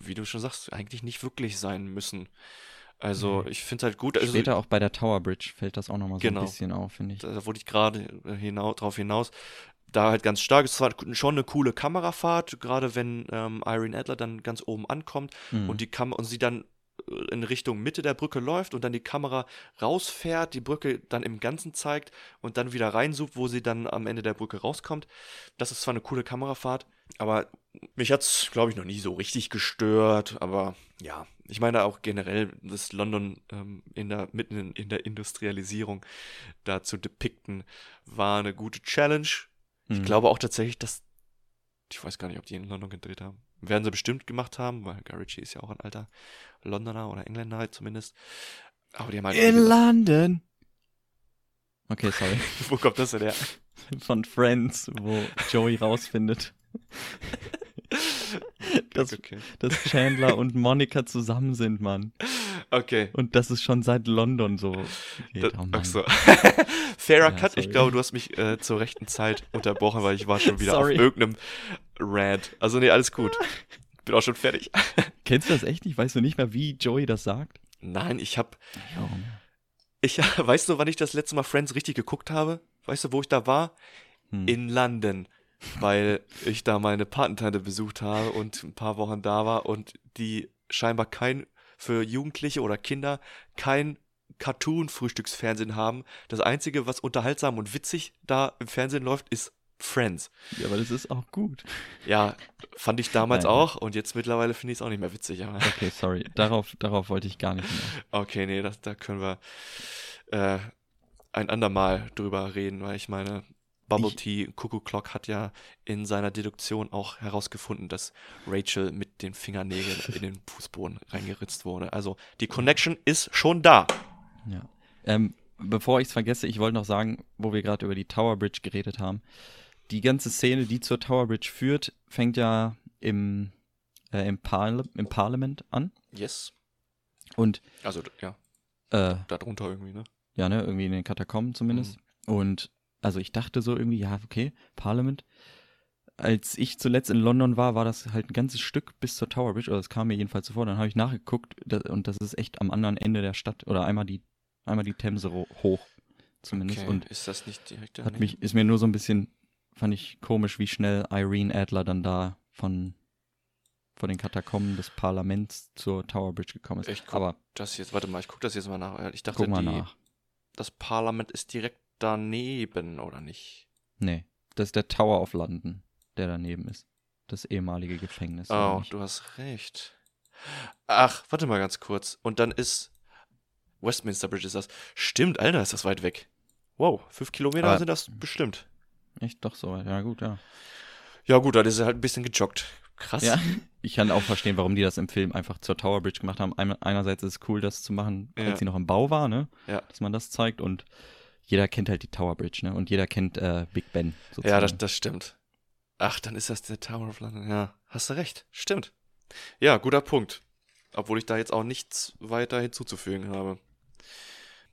wie du schon sagst, eigentlich nicht wirklich sein müssen. Also Nee. ich finde halt gut, also später auch bei der Tower Bridge fällt das auch nochmal so Genau. ein bisschen auf, finde ich. da wollte ich gerade hinau drauf hinaus. Da halt ganz stark, es war schon eine coole Kamerafahrt, gerade wenn ähm, Irene Adler dann ganz oben ankommt Mhm. und die Kam und sie dann äh, in Richtung Mitte der Brücke läuft und dann die Kamera rausfährt, die Brücke dann im Ganzen zeigt und dann wieder reinzoomt, wo sie dann am Ende der Brücke rauskommt. Das ist zwar eine coole Kamerafahrt, aber mich hat's, glaube ich, noch nie so richtig gestört. Aber ja, ich meine auch generell, das London ähm, in der, mitten in, in der Industrialisierung da zu depikten, war eine gute Challenge. Ich Mhm. glaube auch tatsächlich, dass. Ich weiß gar nicht, ob die in London gedreht haben. Werden sie bestimmt gemacht haben, weil Guy Ritchie ist ja auch ein alter Londoner oder Engländer halt zumindest. Aber die haben halt. In London. Okay, sorry. Wo kommt das denn her? Von Friends, wo Joey rausfindet, dass, okay. dass Chandler und Monica zusammen sind, Mann. Okay. Und das ist schon seit London so. geht. Das, Oh so. Fairer Ja, Cut, ich sorry. glaube, du hast mich äh, zur rechten Zeit unterbrochen, weil ich war schon wieder Sorry. auf irgendeinem Rant. Also nee, alles gut. Bin auch schon fertig. Kennst du das echt nicht? Weißt du nicht mehr, wie Joey das sagt? Nein, ich hab. Ja. Ich, weißt du, wann ich das letzte Mal Friends richtig geguckt habe? Weißt du, wo ich da war? Hm. In London. Weil ich da meine Patentante besucht habe und ein paar Wochen da war und die scheinbar kein, für Jugendliche oder Kinder kein Cartoon-Frühstücksfernsehen haben. Das Einzige, was unterhaltsam und witzig da im Fernsehen läuft, ist Friends. Ja, aber das ist auch gut. Ja, fand ich damals Nein. auch und jetzt mittlerweile finde ich es auch nicht mehr witzig. Aber Okay, sorry. Darauf, darauf wollte ich gar nicht mehr. okay, nee, das, da können wir äh, ein andermal drüber reden, weil ich meine, Bubble Ich- Tea Cuckoo Clock hat ja in seiner Deduktion auch herausgefunden, dass Rachel mit den Fingernägeln in den Fußboden reingeritzt wurde. Also die Connection ist schon da. Ja. Ähm, bevor ich es vergesse, ich wollte noch sagen, wo wir gerade über die Tower Bridge geredet haben. Die ganze Szene, die zur Tower Bridge führt, fängt ja im, äh, im, Parl im Parlament an. Yes. Und Also ja, äh, darunter irgendwie, ne? ja, ne, irgendwie in den Katakomben zumindest. Und also ich dachte so irgendwie, ja, okay, Parlament. Als ich zuletzt in London war, war das halt ein ganzes Stück bis zur Tower Bridge, oder das kam mir jedenfalls so vor. Dann habe ich nachgeguckt und das ist echt am anderen Ende der Stadt oder einmal die, einmal die Themse hoch zumindest. Okay, Und ist das nicht direkt hat daneben? mich, ist mir nur so ein bisschen, fand ich komisch, wie schnell Irene Adler dann da von, von den Katakomben des Parlaments zur Tower Bridge gekommen ist. Ich guck Aber das jetzt, warte mal, ich gucke das jetzt mal nach. Ich dachte, guck mal die, nach. das Parlament ist direkt daneben, oder nicht? Nee, das ist der Tower of London, der daneben ist. Das ehemalige Gefängnis. Oh, du hast recht. Ach, warte mal ganz kurz. Und dann ist Westminster Bridge ist das. Stimmt, Alter, ist das weit weg. Wow, fünf Kilometer Aber- sind das bestimmt. Echt doch so, ja gut, ja. Ja gut, dann ist er halt ein bisschen gejoggt. Krass. Ja, ich kann auch verstehen, warum die das im Film einfach zur Tower Bridge gemacht haben. Ein- Einerseits ist es cool, das zu machen, als Ja. sie noch im Bau war, ne? Ja. Dass man das zeigt und jeder kennt halt die Tower Bridge, ne? Und jeder kennt äh, Big Ben sozusagen. Ja, das, das stimmt. Ach, dann ist das der Tower of London. Ja, hast du recht. Stimmt. Ja, guter Punkt. Obwohl ich da jetzt auch nichts weiter hinzuzufügen habe.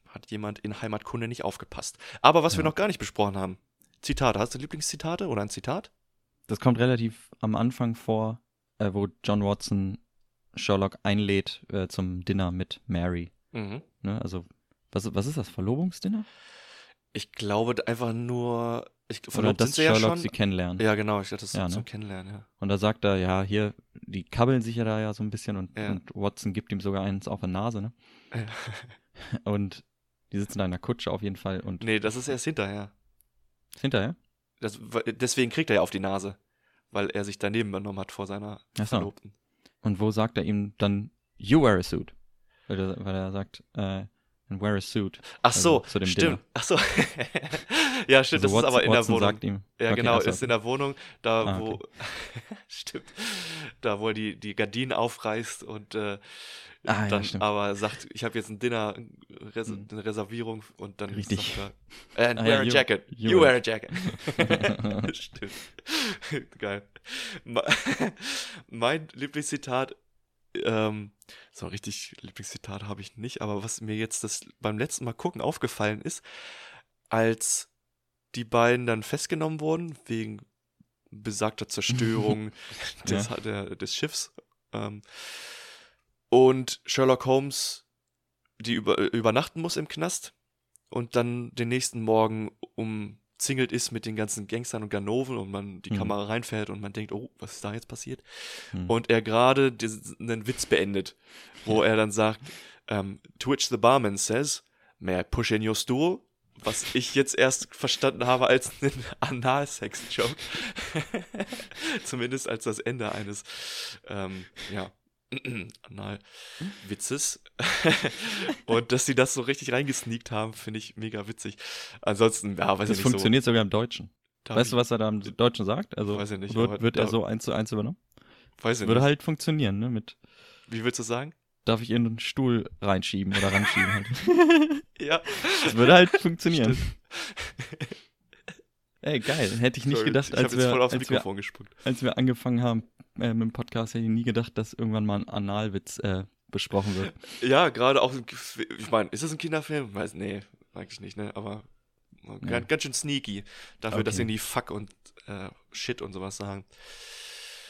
Hat jemand in Heimatkunde nicht aufgepasst. Aber was wir Ja. noch gar nicht besprochen haben. Zitate. Hast du Lieblingszitate oder ein Zitat? Das kommt relativ am Anfang vor, äh, wo John Watson Sherlock einlädt äh, zum Dinner mit Mary. Mhm. Ne? Also, was, was ist das? Verlobungsdinner? Ich glaube einfach nur. Ich, Oder verlobt dass ja Sherlock schon. sie kennenlernt. Ja, genau. Ich dachte, das ist Ja, zum ne? Kennenlernen, ja. Und da sagt er, ja, hier, die kabbeln sich ja da ja so ein bisschen und, Ja. und Watson gibt ihm sogar eins auf die Nase, ne? Ja. Und die sitzen da in der Kutsche auf jeden Fall und Nee, das ist erst hinterher. hinterher? Das, deswegen kriegt er ja auf die Nase. Weil er sich daneben benommen hat vor seiner Ach so. Verlobten. Und wo sagt er ihm dann, you wear a suit? Weil er, weil er sagt, äh, and wear a suit. Ach Also so, dem stimmt. Dinner. Ach so. ja, stimmt, Also das ist aber in der Watson Wohnung. ihm, Ja, okay, genau, ach so. ist in der Wohnung, da Ah, wo. okay. stimmt. Da, wo er die, die Gardinen aufreißt und äh, Ah, ja, dann stimmt. aber sagt, ich habe jetzt ein Dinner, Res Hm. eine Reservierung und dann Richtig. sagt er, and Ah, wear ja, a you- jacket. you You, wear- a jacket. stimmt. Geil. Me- Mein Lieblingszitat, ähm, so richtig Lieblingszitat habe ich nicht, aber was mir jetzt das beim letzten Mal gucken aufgefallen ist, als die beiden dann festgenommen wurden wegen besagter Zerstörung des, der, des Schiffs ähm, und Sherlock Holmes die über, übernachten muss im Knast und dann den nächsten Morgen umzingelt ist mit den ganzen Gangstern und Ganoven und man die Mhm. Kamera reinfällt und man denkt, oh, was ist da jetzt passiert? Hm. Und er gerade einen Witz beendet, wo er dann sagt, ähm, to which the barman says, may I push in your stool? Was ich jetzt erst verstanden habe als einen Analsex-Joke. Zumindest als das Ende eines, ähm, ja, Anal-Witzes. Und dass sie das so richtig reingesneakt haben, finde ich mega witzig. Ansonsten, ja, weiß das ich nicht funktioniert sogar im Deutschen. so. Weißt du, was er da im Deutschen sagt? Also Weiß ich nicht, wird, wird er so eins zu eins übernommen? Weiß ich Würde nicht. halt funktionieren, ne? Mit Wie würdest du sagen? darf ich in den Stuhl reinschieben oder ranschieben halt. Ja. Das würde halt funktionieren. Ey, geil. Hätte ich nicht Sorry, gedacht, ich als jetzt wir, als, wir, als wir angefangen haben äh, mit dem Podcast, hätte ich nie gedacht, dass irgendwann mal ein Analwitz äh, besprochen wird. Ja, gerade auch, ich meine, ist das ein Kinderfilm? Weiß, nee, eigentlich nicht, ne? Aber Ja. ganz, schön sneaky dafür, dass Okay. sie nie Fuck und äh, Shit und sowas sagen.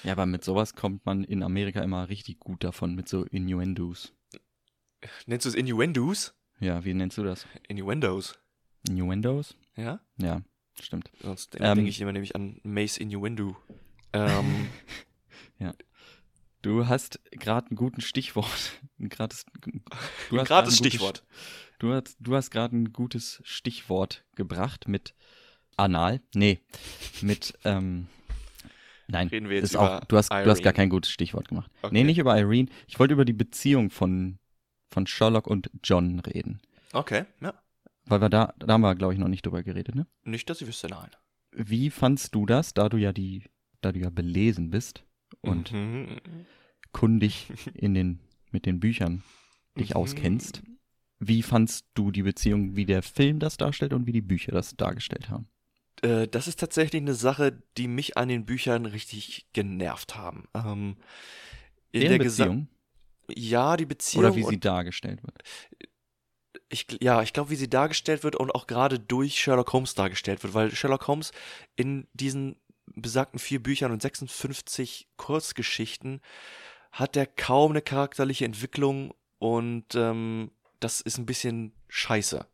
Ja, aber mit sowas kommt man in Amerika immer richtig gut davon, mit so Innuendos. Nennst du es Innuendos? Ja, wie nennst du das? Innuendos. Innuendos? Ja? Ja, stimmt. Sonst Ähm. denke ich immer nämlich an Mace Innuendo. Ähm, Du hast gerade einen guten Stichwort. Ein gratis, du ein hast gratis ein gutes- Stichwort. Du hast, du hast gerade ein gutes Stichwort gebracht mit Anal. Nee, mit, ähm, nein. Reden wir jetzt ist über auch, du, hast, du hast gar kein gutes Stichwort gemacht. Okay. Nee, nicht über Irene. Ich wollte über die Beziehung von, von Sherlock und John reden. Okay, ja. Weil wir da, da haben wir, glaube ich, noch nicht drüber geredet, ne? Nicht, dass ich wüsste, nein. Wie fandst du das, da du ja die, da du ja belesen bist und Mhm. kundig in den, mit den Büchern dich Mhm. auskennst? Wie fandst du die Beziehung, wie der Film das darstellt und wie die Bücher das dargestellt haben? Äh, das ist tatsächlich eine Sache, die mich an den Büchern richtig genervt haben. Ähm, in Deren der Beziehung Ja, die Beziehung. oder wie sie dargestellt wird? Ich, ja, ich glaube, wie sie dargestellt wird und auch gerade durch Sherlock Holmes dargestellt wird, weil Sherlock Holmes in diesen besagten vier Büchern und 56 Kurzgeschichten hat er kaum eine charakterliche Entwicklung und ähm, das ist ein bisschen scheiße.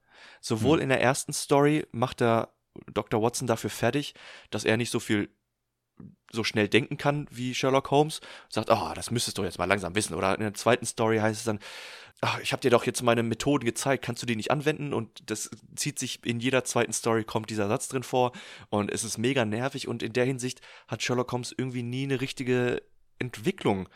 Sowohl Hm. in der ersten Story macht er Dr. Watson dafür fertig, dass er nicht so viel so schnell denken kann wie Sherlock Holmes. Sagt, ah, das müsstest du jetzt mal langsam wissen. Oder in der zweiten Story heißt es dann, ach, ich habe dir doch jetzt meine Methoden gezeigt, kannst du die nicht anwenden? Und das zieht sich in jeder zweiten Story, kommt dieser Satz drin vor. Und es ist mega nervig. Und in der Hinsicht hat Sherlock Holmes irgendwie nie eine richtige Entwicklung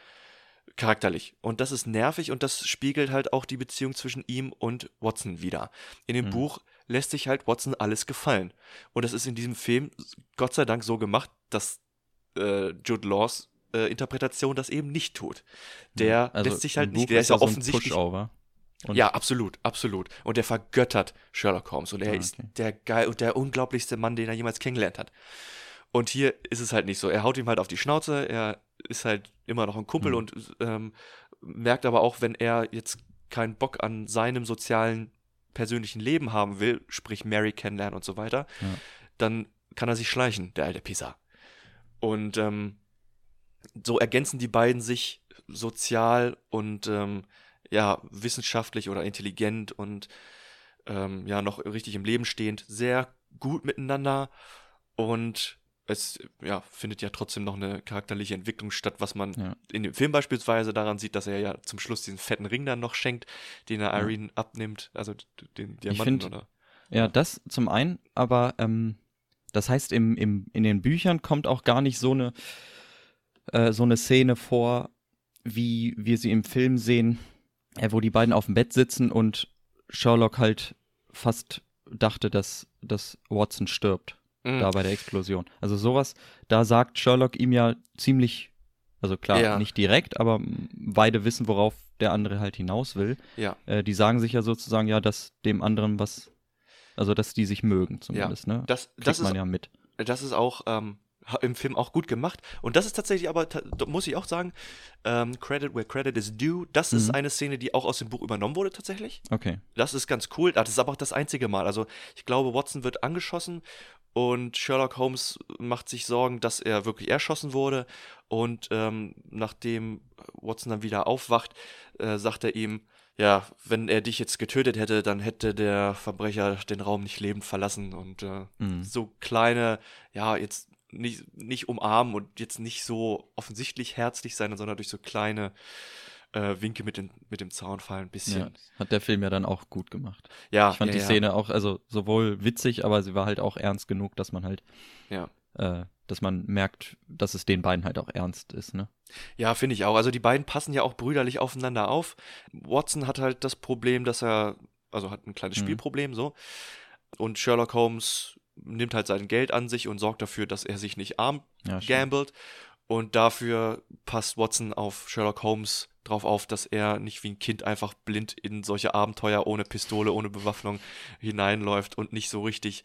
charakterlich. Und das ist nervig und das spiegelt halt auch die Beziehung zwischen ihm und Watson wieder. In dem Mhm. Buch lässt sich halt Watson alles gefallen. Und das ist in diesem Film Gott sei Dank so gemacht, dass äh, Jude Laws äh, Interpretation das eben nicht tut. Der Also lässt sich halt nicht, Buch der ist ja so offensichtlich. Und- Ja, absolut, absolut. Und er vergöttert Sherlock Holmes und er Ah, ist okay. der geil und der unglaublichste Mann, den er jemals kennengelernt hat. Und hier ist es halt nicht so. Er haut ihm halt auf die Schnauze, er ist halt immer noch ein Kumpel Mhm. und ähm, merkt aber auch, wenn er jetzt keinen Bock an seinem sozialen, persönlichen Leben haben will, sprich Mary kennenlernen und so weiter, Ja. dann kann er sich schleichen, der alte Pisa. Und ähm, so ergänzen die beiden sich sozial und ähm, ja, wissenschaftlich oder intelligent und ähm, ja, noch richtig im Leben stehend, sehr gut miteinander und es ja, findet ja trotzdem noch eine charakterliche Entwicklung statt, was man Ja. in dem Film beispielsweise daran sieht, dass er ja zum Schluss diesen fetten Ring dann noch schenkt, den er Ja. Irene abnimmt, also den Diamanten find- oder Ja, das zum einen, aber ähm, das heißt, im, im, in den Büchern kommt auch gar nicht so eine, äh, so eine Szene vor, wie wir sie im Film sehen, äh, wo die beiden auf dem Bett sitzen und Sherlock halt fast dachte, dass, dass Watson stirbt, Mhm. da bei der Explosion. Also sowas, da sagt Sherlock ihm ja ziemlich, also klar, Ja. nicht direkt, aber beide wissen, worauf der andere halt hinaus will. ja. Äh, die sagen sich ja sozusagen, ja, dass dem anderen was, also dass die sich mögen zumindest, ne? Das, Kriegt das, man ist, ja mit. das ist auch ähm, im Film auch gut gemacht. Und das ist tatsächlich aber, muss ich auch sagen, ähm, Credit where credit is due. Das ist Mhm. eine Szene, die auch aus dem Buch übernommen wurde tatsächlich. Okay. Das ist ganz cool. Das ist aber auch das einzige Mal. Also ich glaube, Watson wird angeschossen und Sherlock Holmes macht sich Sorgen, dass er wirklich erschossen wurde. Und ähm, nachdem Watson dann wieder aufwacht, äh, sagt er ihm, ja, wenn er dich jetzt getötet hätte, dann hätte der Verbrecher den Raum nicht lebend verlassen. Und äh, Mhm. so kleine, ja, jetzt nicht, nicht umarmen und jetzt nicht so offensichtlich herzlich sein, sondern durch so kleine äh, Winke mit, den, mit dem Zaunfall ein bisschen. Ja, hat der Film ja dann auch gut gemacht. Ja, ich fand ja, die ja. Szene auch, also sowohl witzig, aber sie war halt auch ernst genug, dass man halt, Ja. äh, dass man merkt, dass es den beiden halt auch ernst ist, ne? Ja, finde ich auch. Also die beiden passen ja auch brüderlich aufeinander auf. Watson hat halt das Problem, dass er, also hat ein kleines Mhm. Spielproblem so. Und Sherlock Holmes nimmt halt sein Geld an sich und sorgt dafür, dass er sich nicht arm Ja, gambelt. Und dafür passt Watson auf Sherlock Holmes drauf auf, dass er nicht wie ein Kind einfach blind in solche Abenteuer ohne Pistole, ohne Bewaffnung hineinläuft und nicht so richtig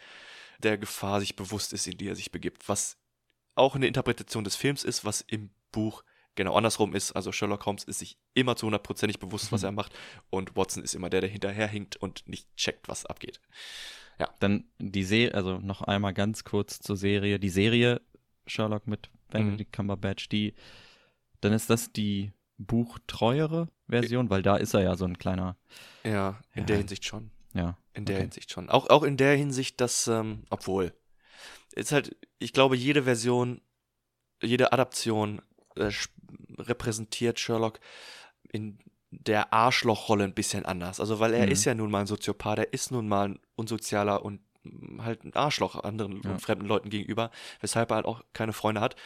der Gefahr sich bewusst ist, in die er sich begibt. Was auch eine Interpretation des Films ist, was im Buch genau andersrum ist. Also Sherlock Holmes ist sich immer zu hundertprozentig bewusst, was Mhm. er macht. Und Watson ist immer der, der hinterherhinkt und nicht checkt, was abgeht. Dann die Serie, also noch einmal ganz kurz zur Serie. Die Serie Sherlock mit Benedict Cumberbatch, die, dann ist das die buchtreuere Version, weil da ist er ja so ein kleiner, Ja, in Ja. der Hinsicht schon. ja. In der okay. Hinsicht schon. Auch, auch in der Hinsicht, dass, ähm, obwohl, ist halt, ich glaube, jede Version, jede Adaption äh, repräsentiert Sherlock in der Arschlochrolle ein bisschen anders. Also, weil er Mhm. ist ja nun mal ein Soziopath, er ist nun mal ein unsozialer und mm, halt ein Arschloch anderen Ja. und fremden Leuten gegenüber, weshalb er halt auch keine Freunde hat.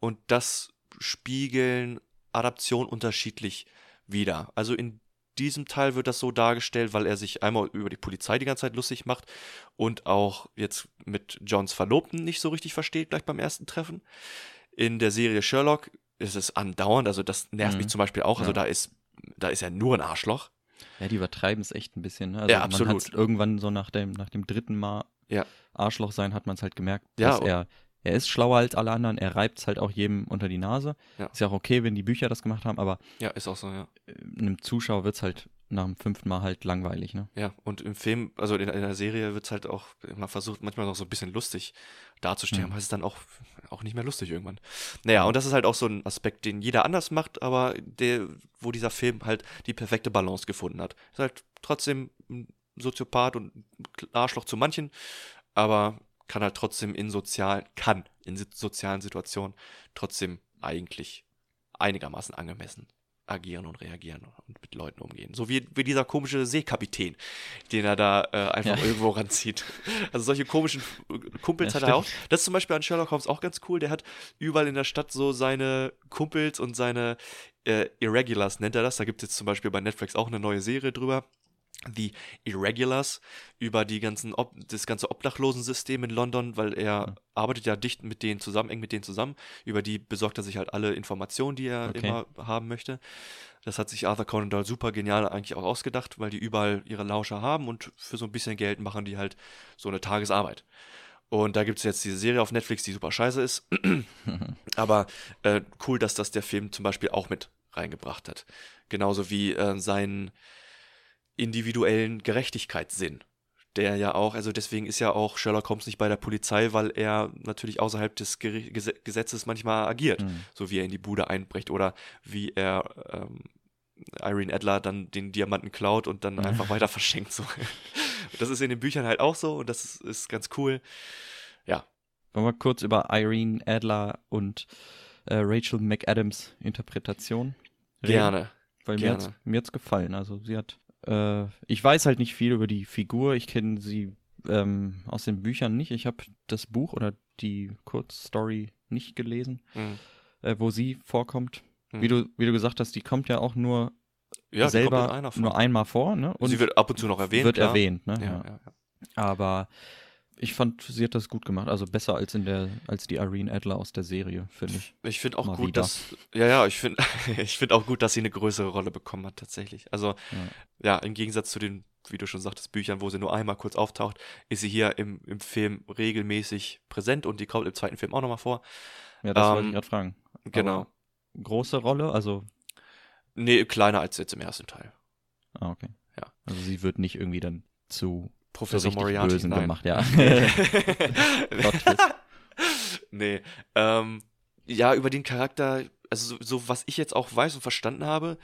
Und das spiegeln Adaptionen unterschiedlich wider. Also in diesem Teil wird das so dargestellt, weil er sich einmal über die Polizei die ganze Zeit lustig macht und auch jetzt mit Johns Verlobten nicht so richtig versteht, gleich beim ersten Treffen. In der Serie Sherlock ist es andauernd, also das nervt Mhm. mich zum Beispiel auch. Also Ja. da ist, da ist er nur ein Arschloch. Ja, die übertreiben es echt ein bisschen. Ne? Also Ja, Man absolut. hat's irgendwann so nach dem, nach dem dritten Mal Ja. Arschloch sein, hat man es halt gemerkt, Ja, dass er, er ist schlauer als alle anderen, er reibt es halt auch jedem unter die Nase. Ja. Ist ja auch okay, wenn die Bücher das gemacht haben, aber Ja, ist auch so, ja. äh, einem Zuschauer wird es halt nach dem fünften Mal halt langweilig, ne? Ja, und im Film, also in, in der Serie wird es halt auch immer versucht, manchmal noch so ein bisschen lustig darzustellen, Mhm. aber es ist dann auch, auch nicht mehr lustig irgendwann. Naja, und das ist halt auch so ein Aspekt, den jeder anders macht, aber der, wo dieser Film halt die perfekte Balance gefunden hat. Ist halt trotzdem ein Soziopath und ein Arschloch zu manchen, aber kann halt trotzdem in sozialen, kann in sozialen Situationen trotzdem eigentlich einigermaßen angemessen agieren und reagieren und mit Leuten umgehen. So wie, wie dieser komische Seekapitän, den er da äh, einfach Ja. irgendwo ranzieht. Also solche komischen Kumpels Ja, hat er auch. Das ist zum Beispiel an Sherlock Holmes auch ganz cool. Der hat überall in der Stadt so seine Kumpels und seine äh, Irregulars, nennt er das. Da gibt es jetzt zum Beispiel bei Netflix auch eine neue Serie drüber. Die Irregulars über die ganzen Ob das ganze Obdachlosensystem in London, weil er arbeitet ja dicht mit denen zusammen, eng mit denen zusammen. Über die besorgt er sich halt alle Informationen, die er Okay. immer haben möchte. Das hat sich Arthur Conan Doyle super genial eigentlich auch ausgedacht, weil die überall ihre Lauscher haben und für so ein bisschen Geld machen die halt so eine Tagesarbeit. Und da gibt es jetzt diese Serie auf Netflix, die super scheiße ist. Aber äh, cool, dass das der Film zum Beispiel auch mit reingebracht hat. Genauso wie äh, seinen individuellen Gerechtigkeitssinn. Der ja auch, also deswegen ist ja auch Sherlock Holmes nicht bei der Polizei, weil er natürlich außerhalb des Gese Gesetzes manchmal agiert. Mhm. So wie er in die Bude einbricht oder wie er ähm, Irene Adler dann den Diamanten klaut und dann einfach weiter verschenkt. So. Das ist in den Büchern halt auch so und das ist, ist ganz cool. Ja, Wollen wir kurz über Irene Adler und äh, Rachel McAdams Interpretation reden? gerne. Weil mir Gerne. mir hat's gefallen. Also sie hat, äh, ich weiß halt nicht viel über die Figur. Ich kenne sie ähm, aus den Büchern nicht. Ich habe das Buch oder die Kurzstory nicht gelesen, Mhm. äh, wo sie vorkommt. Mhm. Wie, du, wie du gesagt hast, die kommt ja auch nur Ja, selber nur einmal vor. Ne? Und Sie wird ab und zu noch erwähnt. wird klar. erwähnt. Ne? Ja, ja. Aber ich fand, sie hat das gut gemacht. Also besser als in der, als die Irene Adler aus der Serie, finde ich. Ich finde auch Mal gut, wieder. dass. Ja, ja, ich finde ich find auch gut, dass sie eine größere Rolle bekommen hat, tatsächlich. Also, Ja. ja, im Gegensatz zu den, wie du schon sagtest, Büchern, wo sie nur einmal kurz auftaucht, ist sie hier im, im Film regelmäßig präsent und die kommt im zweiten Film auch nochmal vor. Ja, das wollte Ähm, ich gerade fragen. Genau. Aber große Rolle, also, Nee, kleiner als jetzt im ersten Teil. ah, okay. Ja. Also sie wird nicht irgendwie dann zu Professor Moriarty Bösen nein. gemacht, ja. Nee. Ähm, ja, über den Charakter, also so, so was ich jetzt auch weiß und verstanden habe,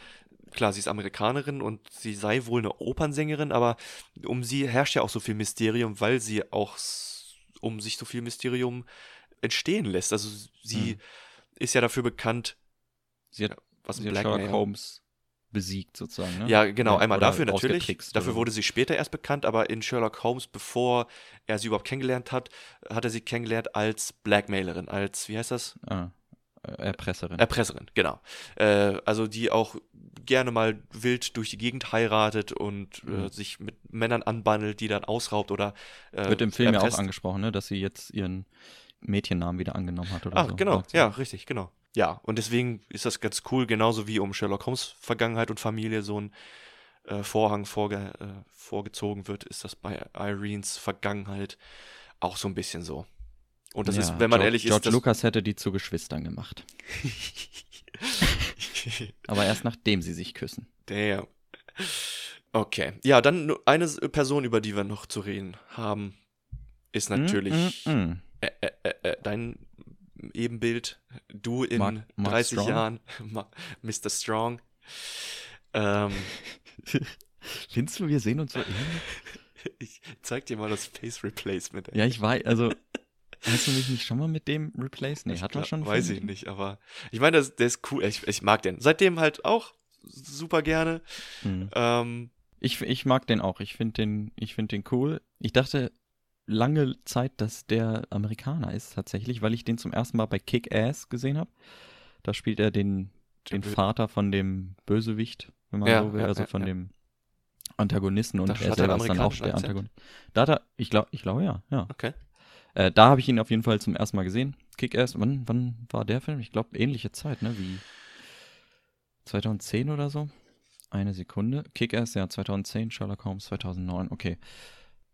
klar, sie ist Amerikanerin und sie sei wohl eine Opernsängerin, aber um sie herrscht ja auch so viel Mysterium, weil sie auch um sich so viel Mysterium entstehen lässt. Also sie Hm. ist ja dafür bekannt, Sie hat, was sie hat Blackmail- Sherlock Holmes besiegt sozusagen, ne? Ja, genau, einmal oder dafür natürlich. Dafür wurde sie später erst bekannt, aber in Sherlock Holmes, bevor er sie überhaupt kennengelernt hat, hat er sie kennengelernt als Blackmailerin, als, wie heißt das? Ah, äh, Erpresserin. Erpresserin, genau. Äh, also die auch gerne mal wild durch die Gegend heiratet und äh, Mhm. sich mit Männern anbandelt, die dann ausraubt oder äh, Wird im Film ja auch erpresst. angesprochen, ne? dass sie jetzt ihren Mädchennamen wieder angenommen hat oder Ah, so. genau, ja, richtig, genau. Ja, und deswegen ist das ganz cool, genauso wie um Sherlock Holmes Vergangenheit und Familie so ein äh, Vorhang vorge äh, vorgezogen wird, ist das bei Irenes Vergangenheit auch so ein bisschen so. Und das Ja, ist, wenn man George, ehrlich George ist, das, Lucas hätte die zu Geschwistern gemacht. Aber erst nachdem sie sich küssen. Damn. Okay. Ja, dann eine Person, über die wir noch zu reden haben, ist natürlich Mm, mm, mm. Äh, äh, äh, äh, dein Ebenbild, du in Mark- Mark 30 Strong? Jahren, Mr. Strong. Ähm, Findest du, wir sehen uns so ähnlich? ich zeig dir mal das Face Replacement. ey. Ja, ich weiß, also. Hast du mich nicht schon mal mit dem replaced? Nee, Ich hat man schon. Weiß ich nicht, aber ich meine, das- der ist cool. Ich, ich mag den. Seitdem halt auch super gerne. Mhm. Ähm, Ich, ich mag den auch. Ich finde den, ich find den cool. Ich dachte lange Zeit, dass der Amerikaner ist tatsächlich, weil ich den zum ersten Mal bei Kick-Ass gesehen habe. Da spielt er den, den Bö- Vater von dem Bösewicht, wenn man Ja, so will, ja, also von dem Antagonisten und Da er er selber ist dann auch der? Antagonist. Da hat er, ich glaube, ich glaube ja, ja. okay. Äh, da habe ich ihn auf jeden Fall zum ersten Mal gesehen. Kick-Ass, wann, wann war der Film? Ich glaube, ähnliche Zeit, ne? Wie 2010 oder so. Eine Sekunde. Kick-Ass, ja, 2010, Sherlock Holmes 2009, okay.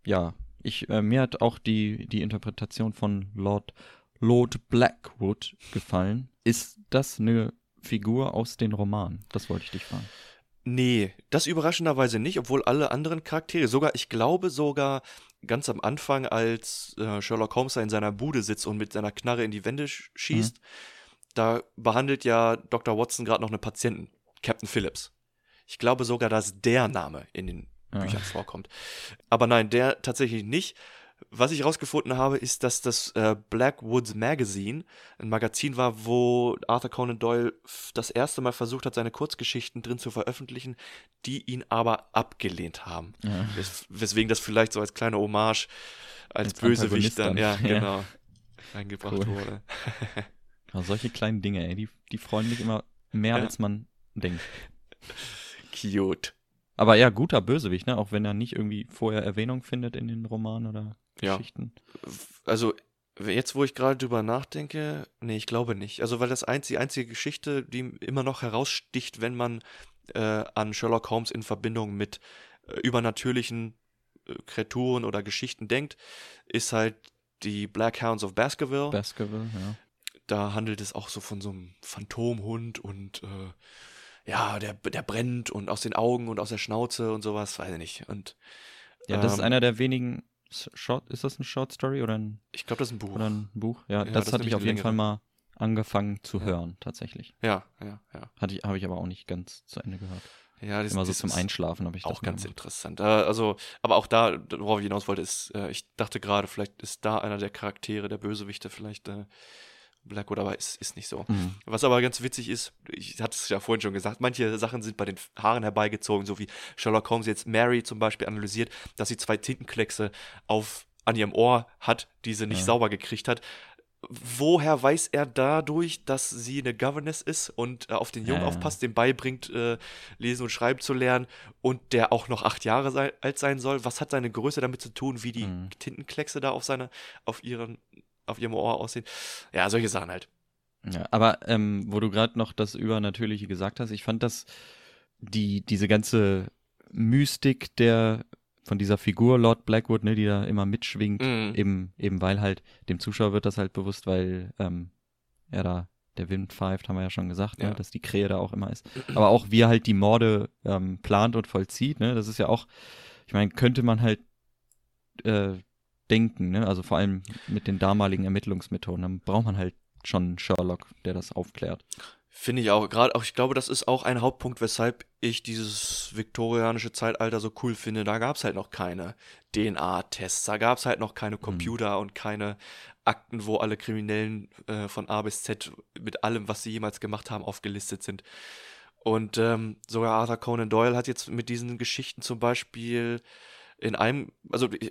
Ja, ich, äh, mir hat auch die, die Interpretation von Lord, Lord Blackwood gefallen. Ist das eine Figur aus den Romanen? Das wollte ich dich fragen. Nee, das überraschenderweise nicht, obwohl alle anderen Charaktere, sogar, ich glaube sogar ganz am Anfang, als äh, Sherlock Holmes da in seiner Bude sitzt und mit seiner Knarre in die Wände sch schießt, da behandelt ja Dr. Watson gerade noch einen Patienten, Captain Phillips. Ich glaube sogar, dass der Name in den Ja. Büchern vorkommt. Aber nein, der tatsächlich nicht. Was ich rausgefunden habe, ist, dass das äh, Blackwoods Magazine ein Magazin war, wo Arthur Conan Doyle das erste Mal versucht hat, seine Kurzgeschichten drin zu veröffentlichen, die ihn aber abgelehnt haben. Ja. Wes weswegen das vielleicht so als kleine Hommage als, Als Bösewicht dann, ja, ja. genau, eingebracht Cool. wurde. Ja, solche kleinen Dinge, ey, die, die freuen mich immer mehr, Ja. als man denkt. Cute. Aber ja, guter Bösewicht, ne? Auch wenn er nicht irgendwie vorher Erwähnung findet in den Romanen oder Ja. Geschichten. Also, jetzt, wo ich gerade drüber nachdenke, nee, ich glaube nicht. Also, weil das einz die einzige Geschichte, die immer noch heraussticht, wenn man äh, an Sherlock Holmes in Verbindung mit äh, übernatürlichen äh, Kreaturen oder Geschichten denkt, ist halt die Black Hounds of Baskerville. Baskerville, ja. da handelt es auch so von so einem Phantomhund und äh, ja, der, der brennt und aus den Augen und aus der Schnauze und sowas, weiß ich nicht. Und Ja, das ist ähm, einer der wenigen Short, ist das ein Short Story oder ein, Ich glaube, das ist ein Buch. oder ein Buch? Ja, Ja, das, das ist hatte ich auf jeden Fall mal angefangen zu hören, tatsächlich. Ja, ja, ja. Hatte ich, habe ich aber auch nicht ganz zu Ende gehört. Ja, das, Immer so zum ist Einschlafen habe ich das auch ganz gemacht. interessant. Äh, also, aber auch da, worauf ich hinaus wollte, ist, äh, ich dachte gerade, vielleicht ist da einer der Charaktere, der Bösewichte, vielleicht äh, Blackwood, aber ist, ist nicht so. Mhm. Was aber ganz witzig ist, ich hatte es ja vorhin schon gesagt, manche Sachen sind bei den Haaren herbeigezogen, so wie Sherlock Holmes jetzt Mary zum Beispiel analysiert, dass sie zwei Tintenkleckse auf, an ihrem Ohr hat, die sie nicht Ja. sauber gekriegt hat. Woher weiß er dadurch, dass sie eine Governess ist und äh, auf den Jungen ja. aufpasst, dem beibringt, äh, lesen und schreiben zu lernen und der auch noch acht Jahre sei, alt sein soll? Was hat seine Größe damit zu tun, wie die Mhm. Tintenkleckse da auf seine, auf ihren, auf ihrem Ohr aussehen? Ja, solche Sachen halt. Ja, aber ähm, wo du gerade noch das Übernatürliche gesagt hast, ich fand das, die, diese ganze Mystik der, von dieser Figur Lord Blackwood, ne, die da immer mitschwingt, Mhm. eben, eben weil halt, dem Zuschauer wird das halt bewusst, weil ähm, er da, der Wind pfeift, haben wir ja schon gesagt, Ja. ne, dass die Krähe da auch immer ist. Aber auch wie er halt die Morde ähm, plant und vollzieht, ne, das ist ja auch, ich meine, könnte man halt äh, denken, ne, also vor allem mit den damaligen Ermittlungsmethoden, dann braucht man halt schon einen Sherlock, der das aufklärt. Finde ich auch. Gerade auch, ich glaube, das ist auch ein Hauptpunkt, weshalb ich dieses viktorianische Zeitalter so cool finde. Da gab es halt noch keine DNA-Tests, da gab es halt noch keine Computer und keine Akten, wo alle Kriminellen äh, von A bis Z mit allem, was sie jemals gemacht haben, aufgelistet sind. Und ähm, sogar Arthur Conan Doyle hat jetzt mit diesen Geschichten zum Beispiel in einem, also äh,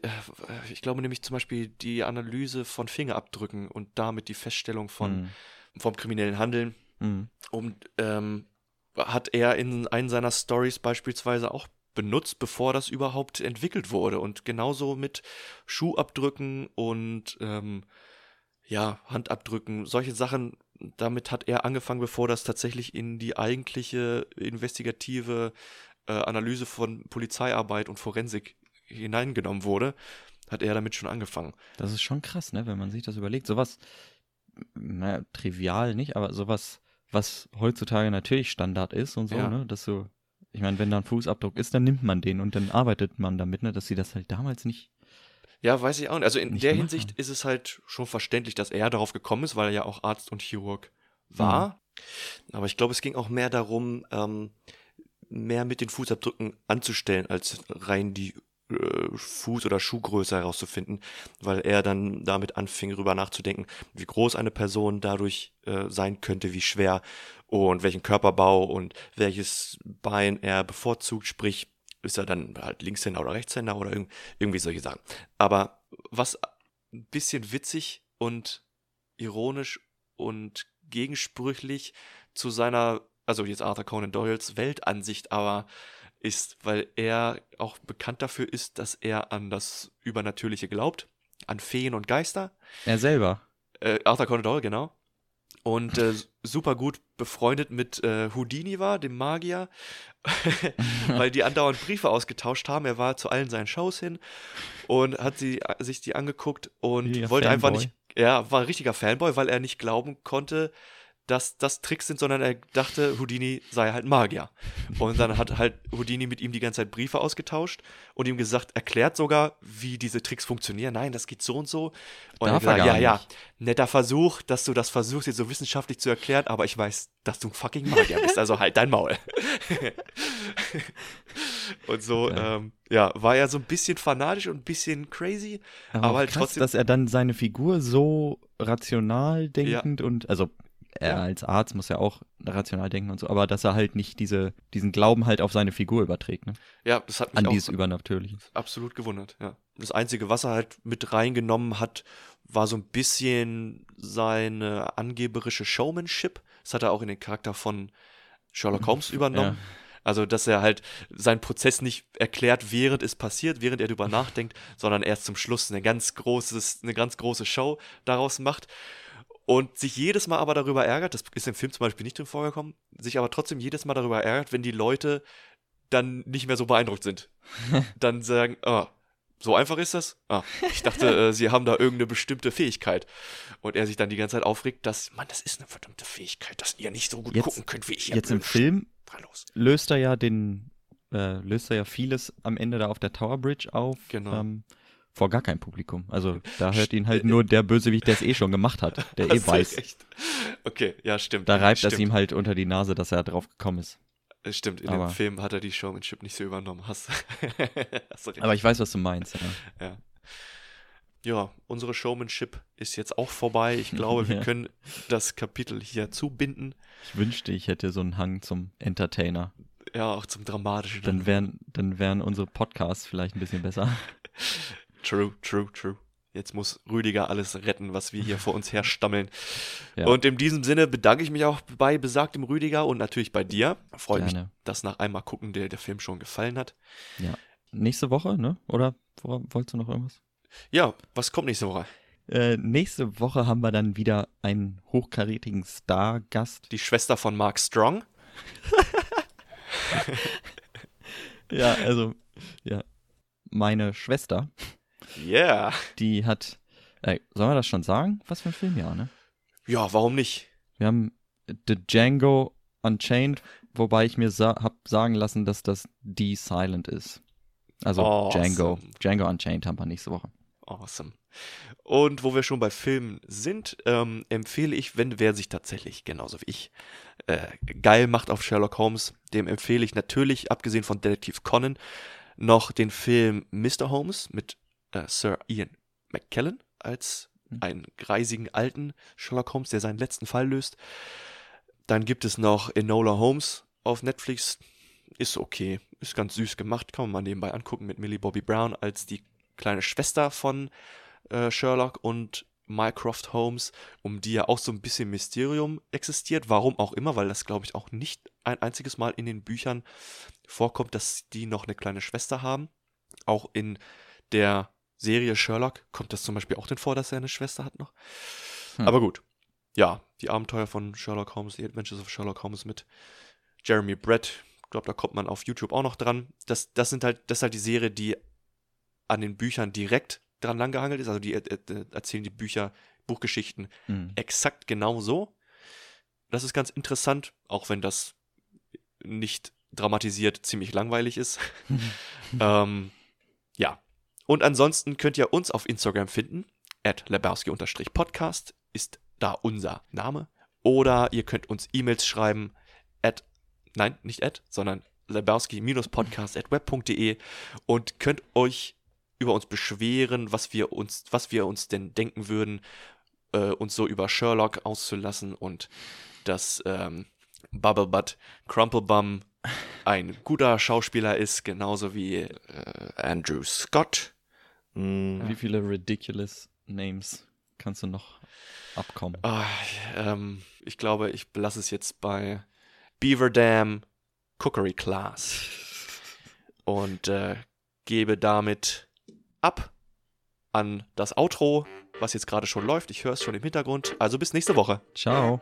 ich glaube nämlich zum Beispiel die Analyse von Fingerabdrücken und damit die Feststellung von, Mhm. vom kriminellen Handeln Mhm. und ähm, hat er in einen seiner Stories beispielsweise auch benutzt, bevor das überhaupt entwickelt wurde. Und genauso mit Schuhabdrücken und ähm, ja, Handabdrücken, solche Sachen, damit hat er angefangen, bevor das tatsächlich in die eigentliche investigative äh, Analyse von Polizeiarbeit und Forensik hineingenommen wurde, hat er damit schon angefangen. Das ist schon krass, ne, wenn man sich das überlegt. Sowas, naja, trivial nicht, aber sowas, was heutzutage natürlich Standard ist und so, Ja. ne, dass so, ich meine, wenn da ein Fußabdruck ist, dann nimmt man den und dann arbeitet man damit, ne, dass sie das halt damals nicht. Ja, weiß ich auch nicht. Also in Nicht der Hinsicht haben. ist es halt schon verständlich, dass er darauf gekommen ist, weil er ja auch Arzt und Chirurg war. Aber ich glaube, es ging auch mehr darum, ähm, mehr mit den Fußabdrücken anzustellen, als rein die Fuß- oder Schuhgröße herauszufinden, weil er dann damit anfing, darüber nachzudenken, wie groß eine Person dadurch äh, sein könnte, wie schwer und welchen Körperbau und welches Bein er bevorzugt, sprich, ist er dann halt Linkshänder oder Rechtshänder oder irg irgendwie solche Sachen. Aber was ein bisschen witzig und ironisch und gegensprüchlich zu seiner, also jetzt Arthur Conan Doyles Weltansicht aber ist, weil er auch bekannt dafür ist, dass er an das Übernatürliche glaubt, an Feen und Geister. Er selber. Äh, Arthur Conan Doyle, genau. Und äh, super gut befreundet mit äh, Houdini war, dem Magier, weil die andauernd Briefe ausgetauscht haben. Er war zu allen seinen Shows hin und hat sie, sich die angeguckt und Richtiger wollte einfach Fanboy. nicht, er war ein richtiger Fanboy, weil er nicht glauben konnte, dass das Tricks sind, sondern er dachte, Houdini sei halt Magier. Und dann hat halt Houdini mit ihm die ganze Zeit Briefe ausgetauscht und ihm gesagt, erklärt sogar, wie diese Tricks funktionieren. Nein, das geht so und so. Und Darf er gesagt, ja, ja, nicht. netter Versuch, dass du das versuchst, jetzt so wissenschaftlich zu erklären, aber ich weiß, dass du ein fucking Magier bist, also halt dein Maul. und so, Ja. ähm, ja, war er so ein bisschen fanatisch und ein bisschen crazy, aber, auch halt krass, trotzdem. dass er dann seine Figur so rational denkend und, also er Ja. als Arzt muss ja auch rational denken und so, aber dass er halt nicht diese, diesen Glauben halt auf seine Figur überträgt, ne? ja, das hat mich An auch dieses Übernatürliche. absolut gewundert, ja. Das Einzige, was er halt mit reingenommen hat, war so ein bisschen seine angeberische Showmanship. Das hat er auch in den Charakter von Sherlock Holmes übernommen. Also, dass er halt seinen Prozess nicht erklärt, während es passiert, während er darüber nachdenkt, sondern erst zum Schluss eine ganz großes, eine ganz große Show daraus macht. Und sich jedes Mal aber darüber ärgert, das ist im Film zum Beispiel nicht drin vorgekommen, sich aber trotzdem jedes Mal darüber ärgert, wenn die Leute dann nicht mehr so beeindruckt sind. dann sagen, ah, so einfach ist das? Ah, ich dachte, äh, sie haben da irgendeine bestimmte Fähigkeit. Und er sich dann die ganze Zeit aufregt, dass, Mann, das ist eine verdammte Fähigkeit, dass ihr nicht so gut Jetzt- gucken könnt wie ich. Jetzt im Film löst er ja den, äh, löst er ja vieles am Ende da auf der Tower Bridge auf. Genau. Ähm, vor gar kein Publikum. Also da hört ihn halt nur der Bösewicht, der es eh schon gemacht hat, der eh weiß. recht. Okay, ja, stimmt. Da reibt stimmt. das ihm halt unter die Nase, dass er drauf gekommen ist. Stimmt, in Aber- dem Film hat er die Showmanship nicht so übernommen. Hast, hast. Aber ich weiß, was du meinst. Ja. Ja. Ja, unsere Showmanship ist jetzt auch vorbei. Ich glaube, wir Ja. können das Kapitel hier zubinden. Ich wünschte, ich hätte so einen Hang zum Entertainer. Ja, auch zum Dramatischen. Dann wären, dann wären unsere Podcasts vielleicht ein bisschen besser. True, true, true. Jetzt muss Rüdiger alles retten, was wir hier vor uns herstammeln. Ja. Und in diesem Sinne bedanke ich mich auch bei besagtem Rüdiger und natürlich bei dir. Freut mich, dass nach einmal gucken der, der Film schon gefallen hat. Nächste Woche, ne? Oder wo- wolltest du noch irgendwas? Ja, was kommt nächste Woche? Äh, nächste Woche haben wir dann wieder einen hochkarätigen Stargast. Die Schwester von Mark Strong. Ja, also, ja. Meine Schwester, Yeah. die hat. Äh, sollen wir das schon sagen? Was für ein Film, ja, ne? Ja, warum nicht? Wir haben The Django Unchained, wobei ich mir sa hab sagen lassen, dass das D Silent ist. Also Awesome. Django. Django Unchained haben wir nächste Woche. Awesome. Und wo wir schon bei Filmen sind, ähm, empfehle ich, wenn wer sich tatsächlich genauso wie ich äh, geil macht auf Sherlock Holmes, dem empfehle ich natürlich, abgesehen von Detektiv Conan, noch den Film Mr. Holmes mit äh, Sir Ian McKellen als einen greisigen alten Sherlock Holmes, der seinen letzten Fall löst. Dann gibt es noch Enola Holmes auf Netflix. Ist okay, ist ganz süß gemacht, kann man mal nebenbei angucken mit Millie Bobby Brown als die kleine Schwester von äh, Sherlock und Mycroft Holmes, um die ja auch so ein bisschen Mysterium existiert. Warum auch immer, weil das, glaube ich, auch nicht ein einziges Mal in den Büchern vorkommt, dass die noch eine kleine Schwester haben. Auch in der Serie Sherlock kommt das zum Beispiel auch denn vor, dass er eine Schwester hat noch. Hm. Aber gut. Ja, die Abenteuer von Sherlock Holmes, die Adventures of Sherlock Holmes mit Jeremy Brett. Ich glaube, da kommt man auf YouTube auch noch dran. Das, das sind halt, das ist halt die Serie, die an den Büchern direkt dran langgehangelt ist. Also die äh, äh, erzählen die Bücher, Buchgeschichten Mhm. exakt genau so. Das ist ganz interessant, auch wenn das nicht dramatisiert ziemlich langweilig ist. ähm. Und ansonsten könnt ihr uns auf Instagram finden. At Lebowski-Podcast ist da unser Name. Oder ihr könnt uns E-Mails schreiben. At, nein, nicht at, sondern lebowski-podcast.web.de und könnt euch über uns beschweren, was wir uns, was wir uns denn denken würden, äh, uns so über Sherlock auszulassen und dass ähm, Bubble Butt Crumplebum ein guter Schauspieler ist, genauso wie äh, Andrew Scott. Mm, Wie viele ridiculous Names kannst du noch abkommen? ah, ähm, ich glaube, ich belasse es jetzt bei Beaver Dam Cookery Class und äh, gebe damit ab an das Outro, was jetzt gerade schon läuft. Ich höre es schon im Hintergrund. Also bis nächste Woche. Ciao.